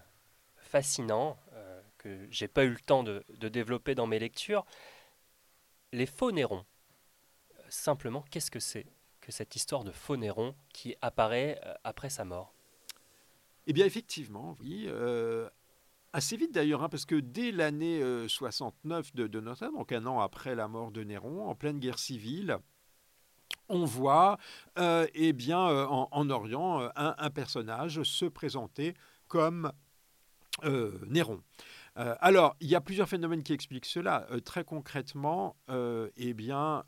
fascinant que j'ai pas eu le temps de, de développer dans mes lectures, les faux Nérons simplement, qu'est-ce que c'est que cette histoire de faux Néron qui apparaît euh, après sa mort? Eh bien, effectivement, oui. Euh, assez vite d'ailleurs, hein, parce que dès l'année 69 euh, de, de notre donc un an après la mort de Néron, en pleine guerre civile, on voit eh bien, en, Orient un, personnage se présenter comme Néron. Euh, alors, il y a plusieurs phénomènes qui expliquent cela. Euh, très concrètement, euh, eh bien,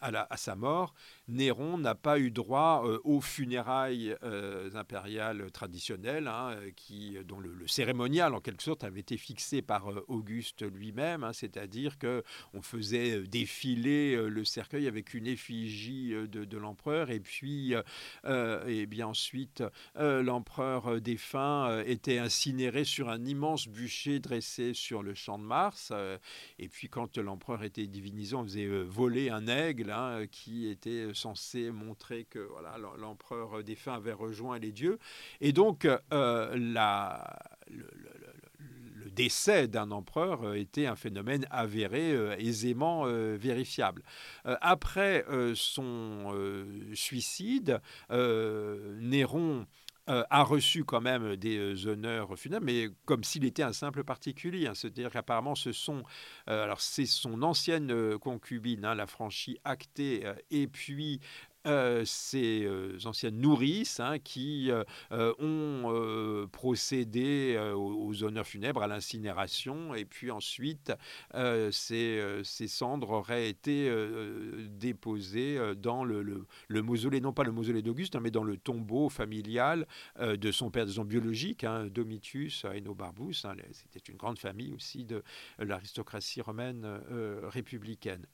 à, sa mort, Néron n'a pas eu droit euh, aux funérailles euh, impériales traditionnelles, hein, qui, dont le, cérémonial, en quelque sorte, avait été fixé par euh, Auguste lui-même, hein, c'est-à-dire que on faisait défiler le cercueil avec une effigie de, l'empereur, et puis, et bien ensuite, l'empereur défunt était incinéré sur un immense bûcher dressé sur le champ de Mars, et puis quand l'empereur était divinisé, on faisait voler un aigle hein, qui était censé montrer que voilà, l'empereur défunt avait rejoint les dieux. Et donc, euh, le, décès d'un empereur euh, était un phénomène avéré, euh, aisément vérifiable. après son suicide, Néron a reçu quand même des honneurs funèbres, mais comme s'il était un simple particulier. Hein. C'est-à-dire qu'apparemment, ce sont, alors c'est son ancienne concubine, hein, la franchie actée, et puis euh, ces euh, anciennes nourrices hein, qui euh, ont procédé aux, honneurs funèbres, à l'incinération, et puis ensuite ces, cendres auraient été déposées dans le, mausolée, non pas le mausolée d'Auguste, hein, mais dans le tombeau familial de son père, disons biologique, hein, Domitius Aenobarbus. C'était une grande famille aussi de l'aristocratie romaine républicaine.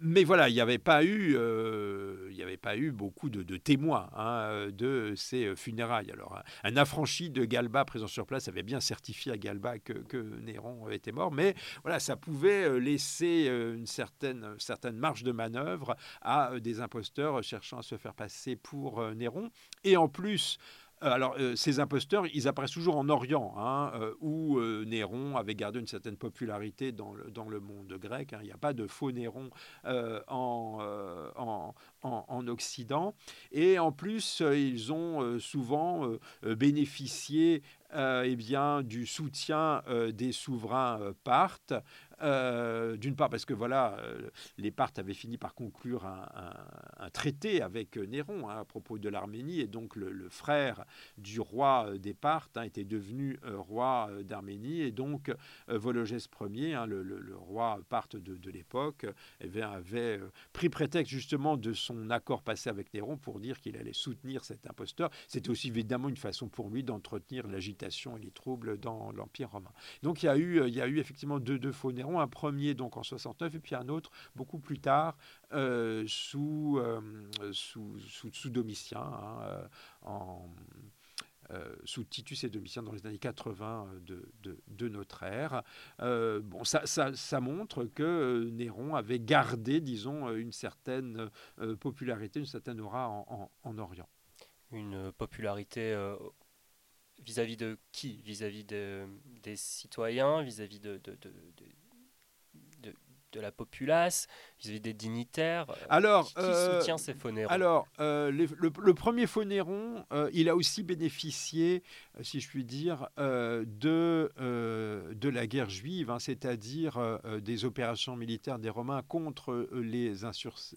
Mais voilà, il n'y avait pas eu, y avait pas eu beaucoup de, témoins hein, de ces funérailles. Alors, un, affranchi de Galba présent sur place avait bien certifié à Galba que, Néron était mort, mais voilà, ça pouvait euh, laisser euh, une certaine, certaine marge de manœuvre à euh, des imposteurs cherchant à se faire passer pour Néron. Et en plus, euh, alors, euh, ces imposteurs, ils apparaissent toujours en Orient, hein, euh, où Néron avait gardé une certaine popularité dans le, dans le monde grec. Hein. Il n'y a pas de faux Néron en, en, en, Occident. Et en plus, ils ont souvent bénéficié eh bien, du soutien des souverains parthes euh, d'une part parce que voilà, euh, les Parthes avaient fini par conclure un, traité avec Néron hein, à propos de l'Arménie, et donc le, frère du roi euh, des Parthes hein, était devenu roi d'Arménie, et donc Vologès Ier, hein, le, roi parthe de, l'époque, eh avait pris prétexte justement de son accord passé avec Néron pour dire qu'il allait soutenir cet imposteur. C'était aussi évidemment une façon pour lui d'entretenir l'agitation et les troubles dans l'Empire romain. Donc il y a eu, il y a eu effectivement deux, deux faux Néron un premier donc en 69 et puis un autre beaucoup plus tard euh, sous, euh, sous, sous, Domitien, hein, euh, en, sous Titus et Domitien dans les années 80 de, de, notre ère. bon, ça, ça, ça, montre que Néron avait gardé, disons, une certaine popularité, une certaine aura en, en, Orient. une popularité vis-à-vis de qui? Vis-à-vis de, des citoyens, vis-à-vis de, de, de la populace, vis-à-vis des dignitaires euh, Alors, qui, euh, soutient ces faux Alors, euh, le, premier faux Néron, il a aussi bénéficié, si je puis dire, de, de la guerre juive, hein, c'est-à-dire des opérations militaires des Romains contre les,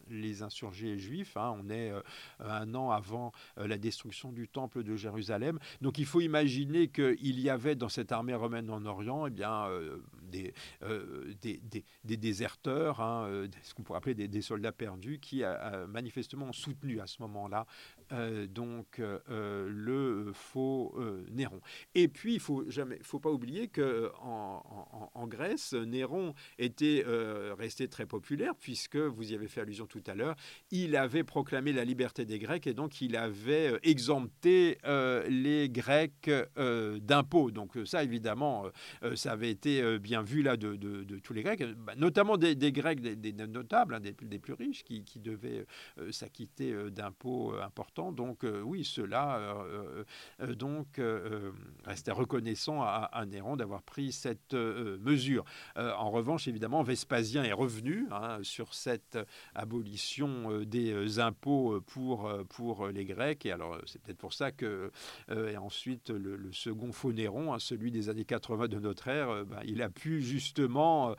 les insurgés juifs. Hein. on est un an avant la destruction du temple de Jérusalem. Donc, il faut imaginer qu'il y avait dans cette armée romaine en Orient eh bien, des, des, des, des Hein, euh, ce qu'on pourrait appeler des, soldats perdus, qui manifestement soutenu à ce moment-là donc euh, le faux Néron. Et puis il faut jamais, faut pas oublier que en, Grèce, Néron était resté très populaire puisque vous y avez fait allusion tout à l'heure, il avait proclamé la liberté des Grecs et donc il avait exempté les Grecs d'impôts. Donc ça évidemment, ça avait été bien vu là de, tous les Grecs, bah, notamment des, Grecs, des, notables, hein, des, plus riches, qui, devaient euh, s'acquitter euh, d'impôts euh, Donc oui, ceux-là donc, restaient reconnaissants à, Néron d'avoir pris cette mesure. en revanche, évidemment, Vespasien est revenu hein, sur cette abolition des impôts pour, pour les Grecs. Et alors, c'est peut-être pour ça que, et ensuite, le, second faux Néron, hein, celui des années 80 de notre ère, ben, il a pu justement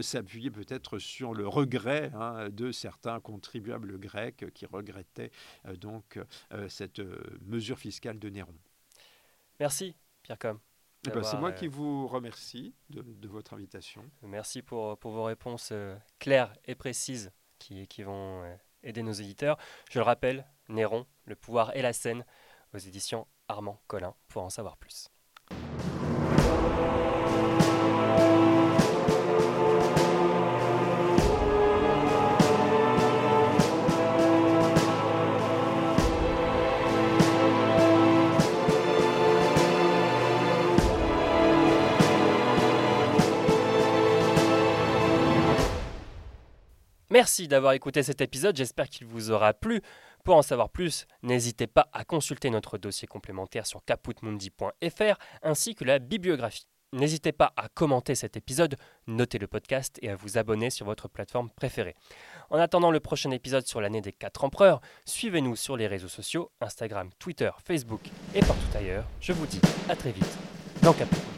s'appuyer peut-être sur le regret hein, de certains contribuables grecs qui regrettaient euh, donc euh, cette euh, mesure fiscale de Néron. Merci Pierre Com. Eh ben, c'est moi qui vous remercie de, votre invitation. Merci pour, pour vos réponses claires et précises qui, qui vont aider nos éditeurs. Je le rappelle, Néron, le pouvoir et la scène, aux éditions Armand Collin, pour en savoir plus. Merci d'avoir écouté cet épisode, j'espère qu'il vous aura plu. Pour en savoir plus, n'hésitez pas à consulter notre dossier complémentaire sur caputmundi.fr ainsi que la bibliographie. N'hésitez pas à commenter cet épisode, noter le podcast et à vous abonner sur votre plateforme préférée. En attendant le prochain épisode sur l'année des 4 empereurs, suivez-nous sur les réseaux sociaux, Instagram, Twitter, Facebook et partout ailleurs. Je vous dis à très vite dans Caput.